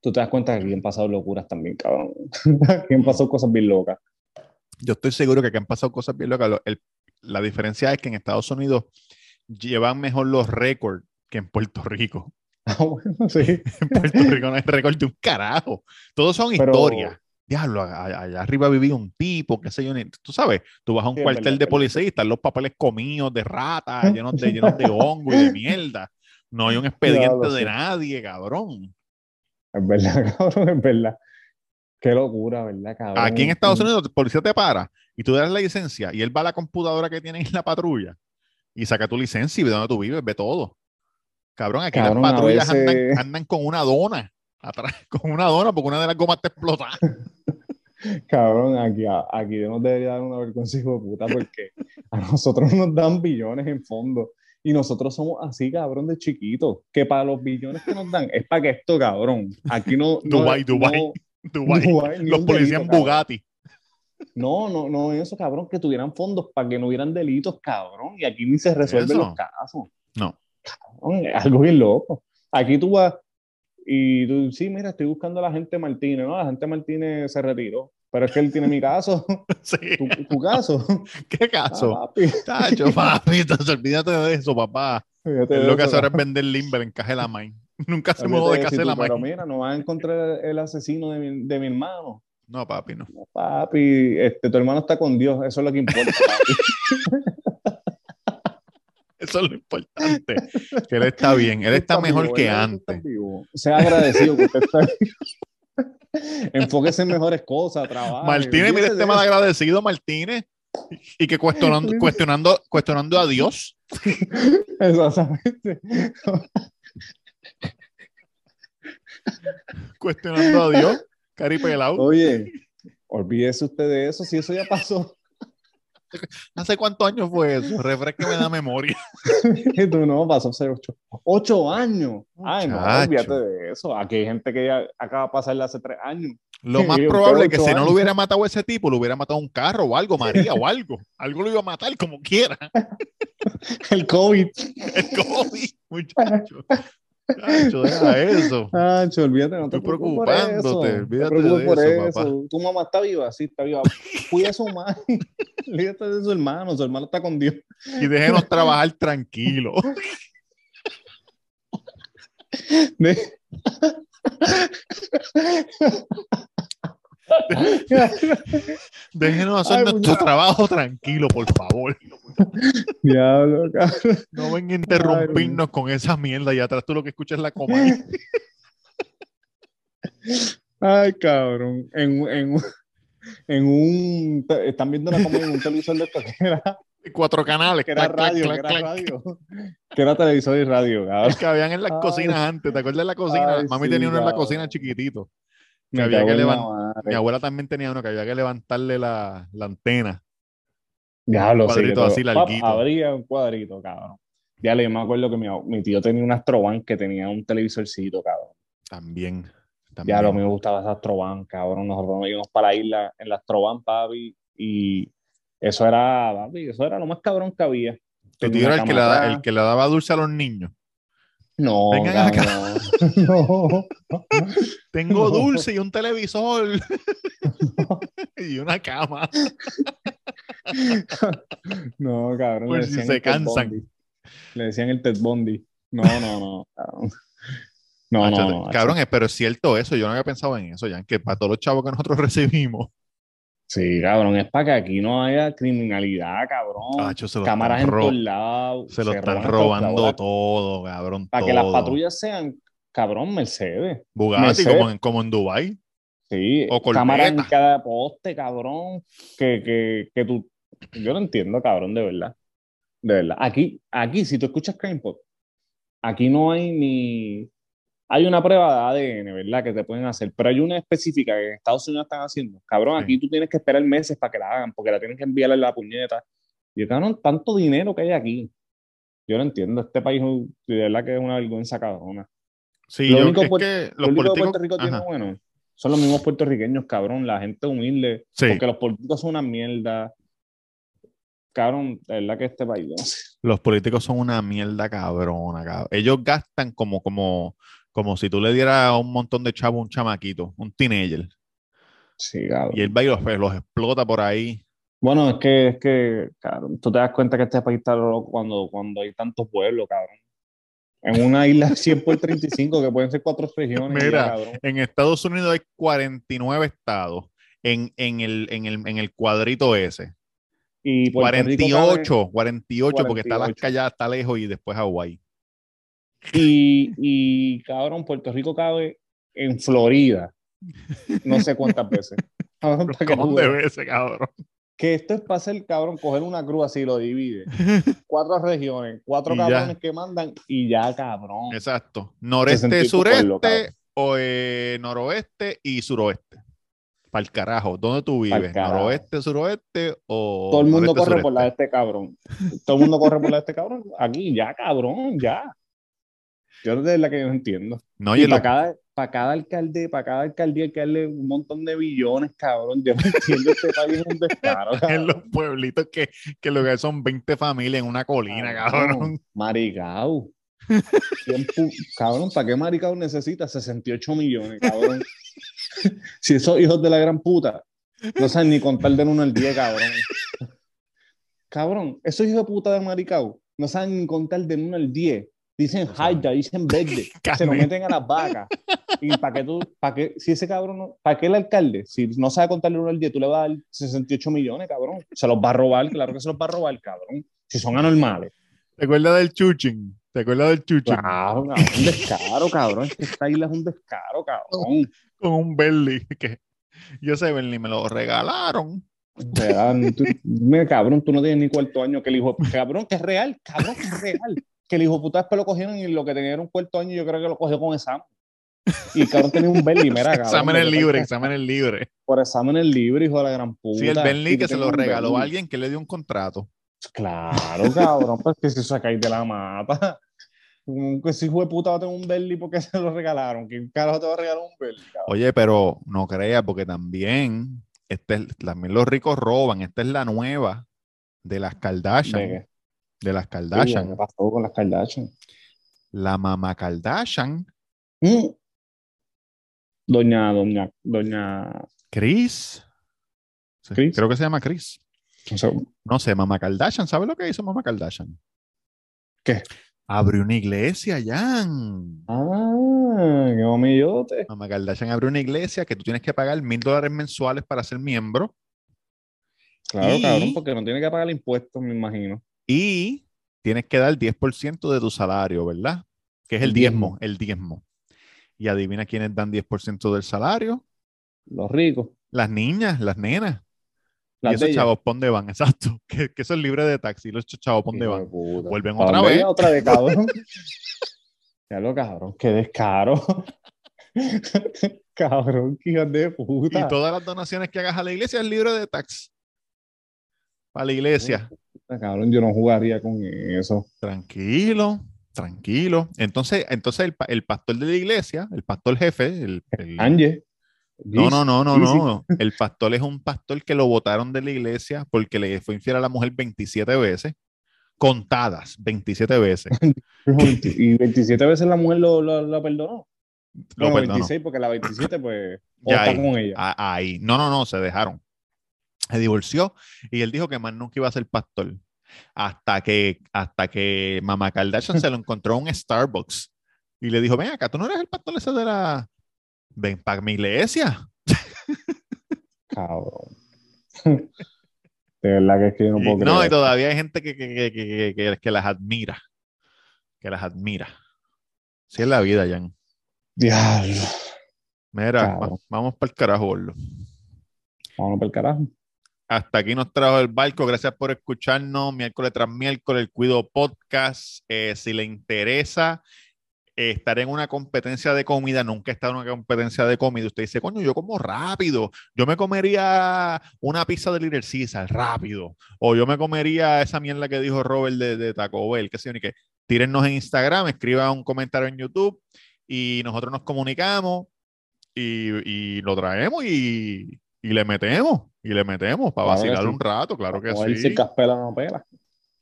S3: Tú te das cuenta que aquí han pasado locuras también, cabrón. Aquí han pasado cosas bien locas.
S1: Yo estoy seguro que aquí han pasado cosas bien locas. Lo- el- la diferencia es que en Estados Unidos llevan mejor los récords que en Puerto Rico.
S3: Ah, bueno, sí.
S1: En Puerto Rico no hay récord de un carajo. Todos son
S3: Pero-
S1: historias. Diablo, allá arriba vivía un tipo, qué sé yo, tú sabes, tú vas a un
S3: Sí,
S1: cuartel de policía y están los papeles comidos de rata, llenos de, llenos de hongo y de mierda. No hay un expediente
S3: Diablo,
S1: de
S3: sí.
S1: nadie, cabrón.
S3: Es verdad, cabrón, es verdad. Qué locura, ¿verdad, cabrón?
S1: Aquí en Estados Unidos, el policía te para y tú das la licencia y él va a la computadora que tiene en la patrulla y saca tu licencia y ve dónde tú vives, ve todo. Cabrón, aquí
S3: Cabrón,
S1: las patrullas
S3: veces-
S1: andan, andan con una dona atrás, con una dona porque una de las gomas está explotada.
S3: Cabrón, aquí, aquí nos debería dar una vergüenza, hijo de puta, porque a nosotros nos dan billones en fondo. Y nosotros somos así, cabrón, de chiquitos. Que para los billones que nos dan es para que esto, cabrón. Aquí no.
S1: Dubái.
S3: no-.
S1: Dubái,
S3: ni
S1: Los policías en. Bugatti.
S3: No, no, no, eso, cabrón, que tuvieran fondos para que no hubieran delitos, cabrón. Y aquí ni se resuelven
S1: Eso.
S3: los casos.
S1: No.
S3: Cabrón, es algo bien loco. Aquí tú vas Y tú, sí, mira, estoy buscando a la gente Martínez, ¿no? La gente Martínez se retiró. Pero es que él tiene mi caso.
S1: Sí.
S3: ¿Tu, tu caso?
S1: ¿Qué caso?
S3: Ah, papi.
S1: Tacho, papi, entonces olvídate de eso, papá.
S3: Fíjate
S1: lo que hace ahora es vender limber en caja de la main. Nunca se mudó de
S3: si
S1: de la
S3: Pero
S1: main.
S3: mira, no vas a encontrar el asesino de mi, de mi hermano.
S1: No, papi, no.
S3: No, papi, este, tu hermano está con Dios, eso es lo que importa.
S1: Eso es lo importante. Que él está bien. Él está mejor
S3: vivo,
S1: que antes.
S3: vivo. Sea agradecido que usted está vivo. Enfóquese en mejores cosas, trabajo.
S1: Martínez, mira este mal agradecido, Martínez. Y que cuestionando, cuestionando, cuestionando a Dios.
S3: Exactamente.
S1: Cuestionando a Dios. Caripelao.
S3: Oye, olvídese usted de eso, si eso ya pasó.
S1: ¿Hace cuántos años fue eso? Refresqueme la memoria.
S3: Tú no, pasó hace ocho, ocho años. Ay, no, olvídate de eso. Aquí hay gente que ya acaba de pasarle hace tres años.
S1: Lo más probable es que si no lo hubiera matado ese tipo, lo hubiera matado un carro o algo, María o algo. Algo lo iba a matar como quiera.
S3: El COVID.
S1: El COVID, muchacho. Muchacho, deja eso.
S3: Nacho, olvídate, no te
S1: Estoy
S3: preocupes por
S1: preocupándote,
S3: eso.
S1: olvídate
S3: te
S1: de
S3: por
S1: eso,
S3: eso.
S1: papá.
S3: Tu mamá está viva, sí, está viva. Cuida a su madre. olvídate de su hermano, su hermano está con Dios.
S1: Y déjenos trabajar tranquilo.
S3: De-
S1: Déjenos hacer
S3: Ay,
S1: nuestro
S3: muchacho.
S1: trabajo tranquilo, por favor.
S3: Diablo, cabrón.
S1: No vengan a interrumpirnos con esa mierda y atrás tú lo que escuchas es la coma.
S3: Ay, cabrón. En, en, en un. Están viendo una comedia en un televisor de esto que era,
S1: Cuatro canales.
S3: que era
S1: clac,
S3: radio,
S1: clac,
S3: que era radio. Que era televisor y radio, cabrón.
S1: El que habían en las
S3: Ay.
S1: cocinas antes. ¿Te acuerdas de la cocina? Mami
S3: sí,
S1: tenía uno en la cocina chiquitito. Que
S3: Me
S1: había que
S3: madre.
S1: Mi abuela también tenía uno que había que levantarle la, la antena. Un cuadrito así,
S3: pap,
S1: larguito.
S3: Abría un cuadrito, cabrón. Ya le me acuerdo que mi, mi tío tenía un Astroban que tenía un televisorcito, cabrón.
S1: También. también.
S3: Ya lo me gustaba ese Astroban, cabrón. Nosotros nos íbamos para la isla en la Astroban, papi, y eso era, papi, eso era lo más cabrón que había.
S1: Tu tío era el que, el que le daba dulce a los niños.
S3: No,
S1: Vengan
S3: cabrón, no.
S1: Tengo
S3: No.
S1: dulce y un televisor. y una cama.
S3: No, cabrón.
S1: Por
S3: le
S1: si se cansan.
S3: Le decían el Ted Bundy. No, no, no, cabrón. No, no, no.
S1: Cabrón, pero es cierto eso. Yo no había pensado en eso, ya que para todos los chavos que nosotros recibimos,
S3: Sí, cabrón, es para que aquí no haya criminalidad, cabrón.
S1: se
S3: Cámaras en todos lados.
S1: se lo están
S3: roban
S1: robando todo, cabrón.
S3: Para que las patrullas sean, cabrón, Mercedes.
S1: Bugatti,
S3: Mercedes.
S1: como en, como en Dubai.
S3: Sí,
S1: O
S3: cámaras en cada poste, cabrón. Que, que, que tú. Yo no entiendo, cabrón, de verdad. De verdad. Aquí, aquí, si tú escuchas CrimePod, aquí no hay ni. Hay una prueba de ADN, ¿verdad? Que te pueden hacer, pero hay una específica que en Estados Unidos están haciendo. Cabrón,
S1: Sí.
S3: aquí tú tienes que esperar meses para que la hagan, porque la tienen que enviarle la puñeta. Y cabrón, tanto dinero que hay aquí. Yo no entiendo. Este país, de verdad que es una vergüenza, cabrona.
S1: Sí,
S3: Lo
S1: yo,
S3: único
S1: es que
S3: Lo
S1: los
S3: único que
S1: políticos.
S3: Puerto Rico tiene
S1: Ajá.
S3: bueno son los mismos puertorriqueños, cabrón, la gente humilde,
S1: Sí.
S3: porque los políticos son una mierda. Cabrón, de verdad que este país, no sé.
S1: Los políticos son una mierda cabrona, cabrón. Ellos gastan como, como, como si tú le dieras un montón de chavos a un chamaquito, un teenager.
S3: Sí, cabrón.
S1: Y él va y los, los explota por ahí.
S3: Bueno, es que, es que, cabrón, tú te das cuenta que este país está loco cuando, cuando hay tantos pueblos, cabrón. En una isla 100 por 35, que pueden ser cuatro regiones. ya,
S1: Mira,
S3: cabrón.
S1: En Estados Unidos hay 49 estados en, en, el, en, el, en el cuadrito ese.
S3: Y Puerto Rico cabe-
S1: 48, 48, porque está
S3: 48.
S1: Alaska ya está lejos y después Hawái.
S3: Y, y, cabrón, Puerto Rico cabe en Florida. No sé cuántas veces. Cabrón, para que tú
S1: ¿Cómo de
S3: veas.
S1: veces, cabrón?
S3: Que esto es para hacer, cabrón, coger una cruz así, lo divide. Cuatro regiones, cuatro
S1: Y ya.
S3: cabrones que mandan y ya, cabrón.
S1: Exacto. Noreste,
S3: 60 y tu pueblo,
S1: sureste, o eh, noroeste y suroeste. Para el carajo. ¿Dónde tú vives? ¿Noroeste, suroeste o
S3: Todo el mundo
S1: noreste,
S3: corre por la de este cabrón. Todo el mundo corre por la de este cabrón. Aquí, ya, cabrón, ya. Yo de la que yo no entiendo.
S1: No,
S3: Y
S1: lo-
S3: para cada, para cada alcalde, para cada alcaldía hay que darle un montón de billones, cabrón. Yo no entiendo este país un descaro,
S1: en
S3: cabrón.
S1: los pueblitos que, que lo que son 20 familias en una colina, cabrón.
S3: Maricao. cabrón, ¿para qué Maricao necesita 68 millones, cabrón? si esos hijos de la gran puta no saben ni contar de 1 al 10, cabrón. Cabrón, esos hijos de puta de Maricao no saben ni contar de 1 al 10. Dicen Haida, dicen verde, se lo meten a las vacas. Y para que tú, para que, si ese cabrón, para que el alcalde, si no sabe contarle uno al día, tú le vas a dar 68 millones, cabrón. Se los va a robar, claro que se los va a robar, cabrón. Si son anormales.
S1: ¿Te acuerdas del chuching? ¿Te acuerdas del chuching?
S3: Claro, un descaro, cabrón. Esta isla es un descaro, cabrón.
S1: Con un Bentley, que yo sé, Bentley, me lo regalaron.
S3: mira, cabrón, tú no tienes ni cuarto año que el hijo, cabrón, que es real, cabrón, que es real que el hijo puta después lo cogieron y lo que tenía era un cuarto año, yo creo que lo cogió con examen. Y cabrón tenía un Bentley, mira, cabrón.
S1: exámenes libre, exámenes libre.
S3: Por exámenes libre, hijo de la gran puta.
S1: Sí, el Bentley que se lo regaló a alguien que le dio un contrato.
S3: Claro, cabrón, pues que se sacáis de la mata. Que si hijo de puta va a tener un Bentley porque se lo regalaron. ¿Quién carajo te va a regalar un Bentley?
S1: Oye, pero no creas, porque también, este, también los ricos roban. Esta es la nueva de las Kardashian de las Kardashian.
S3: ¿Qué pasó con las Kardashian?
S1: La mamá Kardashian.
S3: Mm. Doña, doña, doña.
S1: Chris. Chris. Creo que se llama Chris. No sé, mamá Kardashian. ¿Sabe lo que hizo mamá Kardashian?
S3: ¿Qué?
S1: Abrió una iglesia, Jan.
S3: Ah, qué homillote.
S1: Mamá Kardashian abrió una iglesia que tú tienes que pagar mil dólares mensuales para ser miembro.
S3: Claro, cabrón, porque no tiene que pagar impuestos, me imagino.
S1: Y tienes que dar 10% de tu salario, ¿verdad? Que es el, diezmo, el diezmo. Y adivina quiénes dan 10% del salario.
S3: Los ricos.
S1: Las niñas, las nenas. y esos chavos, ¿pon de van? Exacto. Que, que eso es libre de taxi. Los chavos, ¿pon de van? Vuelven otra vez.
S3: Otra vez, cabrón. ya lo cabrón. Qué descaro. cabrón, qué de puta.
S1: Y todas las donaciones que hagas a la iglesia es libre de tax. Para la iglesia.
S3: Cabrón, yo no jugaría con eso.
S1: Tranquilo, tranquilo. Entonces, entonces el, pastor de la iglesia, el pastor jefe, el,
S3: Ángel.
S1: No, no, no, no, no. El pastor es un pastor que lo votaron de la iglesia porque le fue infiel a la mujer 27 veces, contadas 27 veces.
S3: y 27 veces la mujer lo, lo, perdonó. Lo 26 porque la 27 pues
S1: ya está con ella. Ahí. No, no, no, se dejaron se divorció y él dijo que más nunca iba a ser pastor. Hasta que, hasta que Mamá Kardashian se lo encontró en un Starbucks y le dijo, ven acá, tú no eres el pastor ese de la... Ven para mi iglesia.
S3: Cabrón. De verdad que es que yo no puedo
S1: creer. No, y todavía hay gente que, que, que, que, las admira. Que las admira. Sí es la vida, Jan.
S3: Diablo.
S1: Mira, vamos para el carajo, boludo.
S3: Vamos para el carajo.
S1: Hasta aquí nos trajo el barco. Gracias por escucharnos miércoles tras miércoles, el Cuido Podcast. Eh, si le interesa eh, estar en una competencia de comida, nunca he estado en una competencia de comida. Usted dice, coño, yo como rápido. Yo me comería una pizza de Little Caesar rápido. O yo me comería esa mierda que dijo Robert de, Taco Bell, qué sé yo, ni qué. Tírennos en Instagram, escriban un comentario en YouTube y nosotros nos comunicamos y, y lo traemos y, y le metemos, y le metemos para vacilar un rato, claro que sí.
S3: Si Caspela no pela.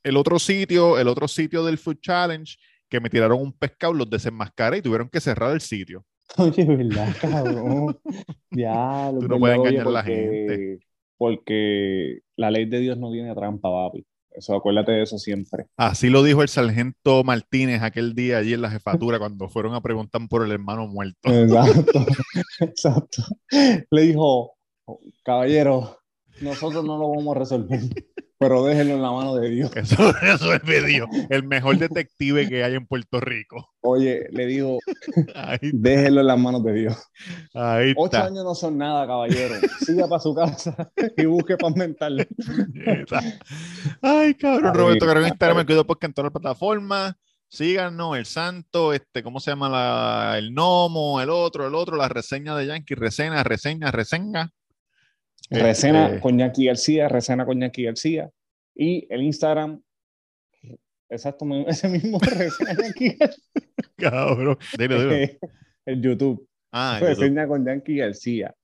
S1: El otro sitio, el otro sitio del Food Challenge, que me tiraron un pescado, los desenmascaré y tuvieron que cerrar el sitio.
S3: Oye, ¿verdad, cabrón? ya,
S1: Tú no puedes engañar a la gente.
S3: Porque la ley de Dios no tiene trampa, papi. Eso, acuérdate de eso siempre.
S1: Así lo dijo el sargento Martínez aquel día allí en la jefatura cuando fueron a preguntar por el hermano muerto.
S3: Exacto, exacto. Le dijo, caballero, nosotros no lo vamos a resolver, pero déjenlo en la mano de Dios.
S1: Eso, eso es de Dios, el mejor detective que hay en Puerto Rico.
S3: Oye, le digo, déjenlo en las manos de Dios.
S1: Ahí
S3: Ocho años no son nada, caballero. Siga para su casa y busque para mental.
S1: Ay, cabrón, Roberto en Instagram, me cuido porque en todas las plataformas. Síganos, el santo, este, ¿cómo se llama la, el gnomo, el otro, el otro, la reseña de Yankee, reseña, reseña, reseña.
S3: Recena este, con Yankee García, Recena con Yankee García. Y el Instagram, exacto, ese mismo Recena Yankee García.
S1: Cabrón,
S3: El YouTube.
S1: Ah,
S3: Reseña con Yankee García.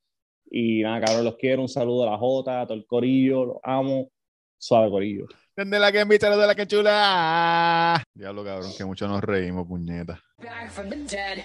S3: Y nada, cabrón, los quiero. Un saludo a la Jota, a todo el corillo, los amo. Suave corillo.
S1: Desde la que invitaron de la que chula. Diablo, cabrón, que mucho nos reímos, puñeta.
S2: Back from the dead.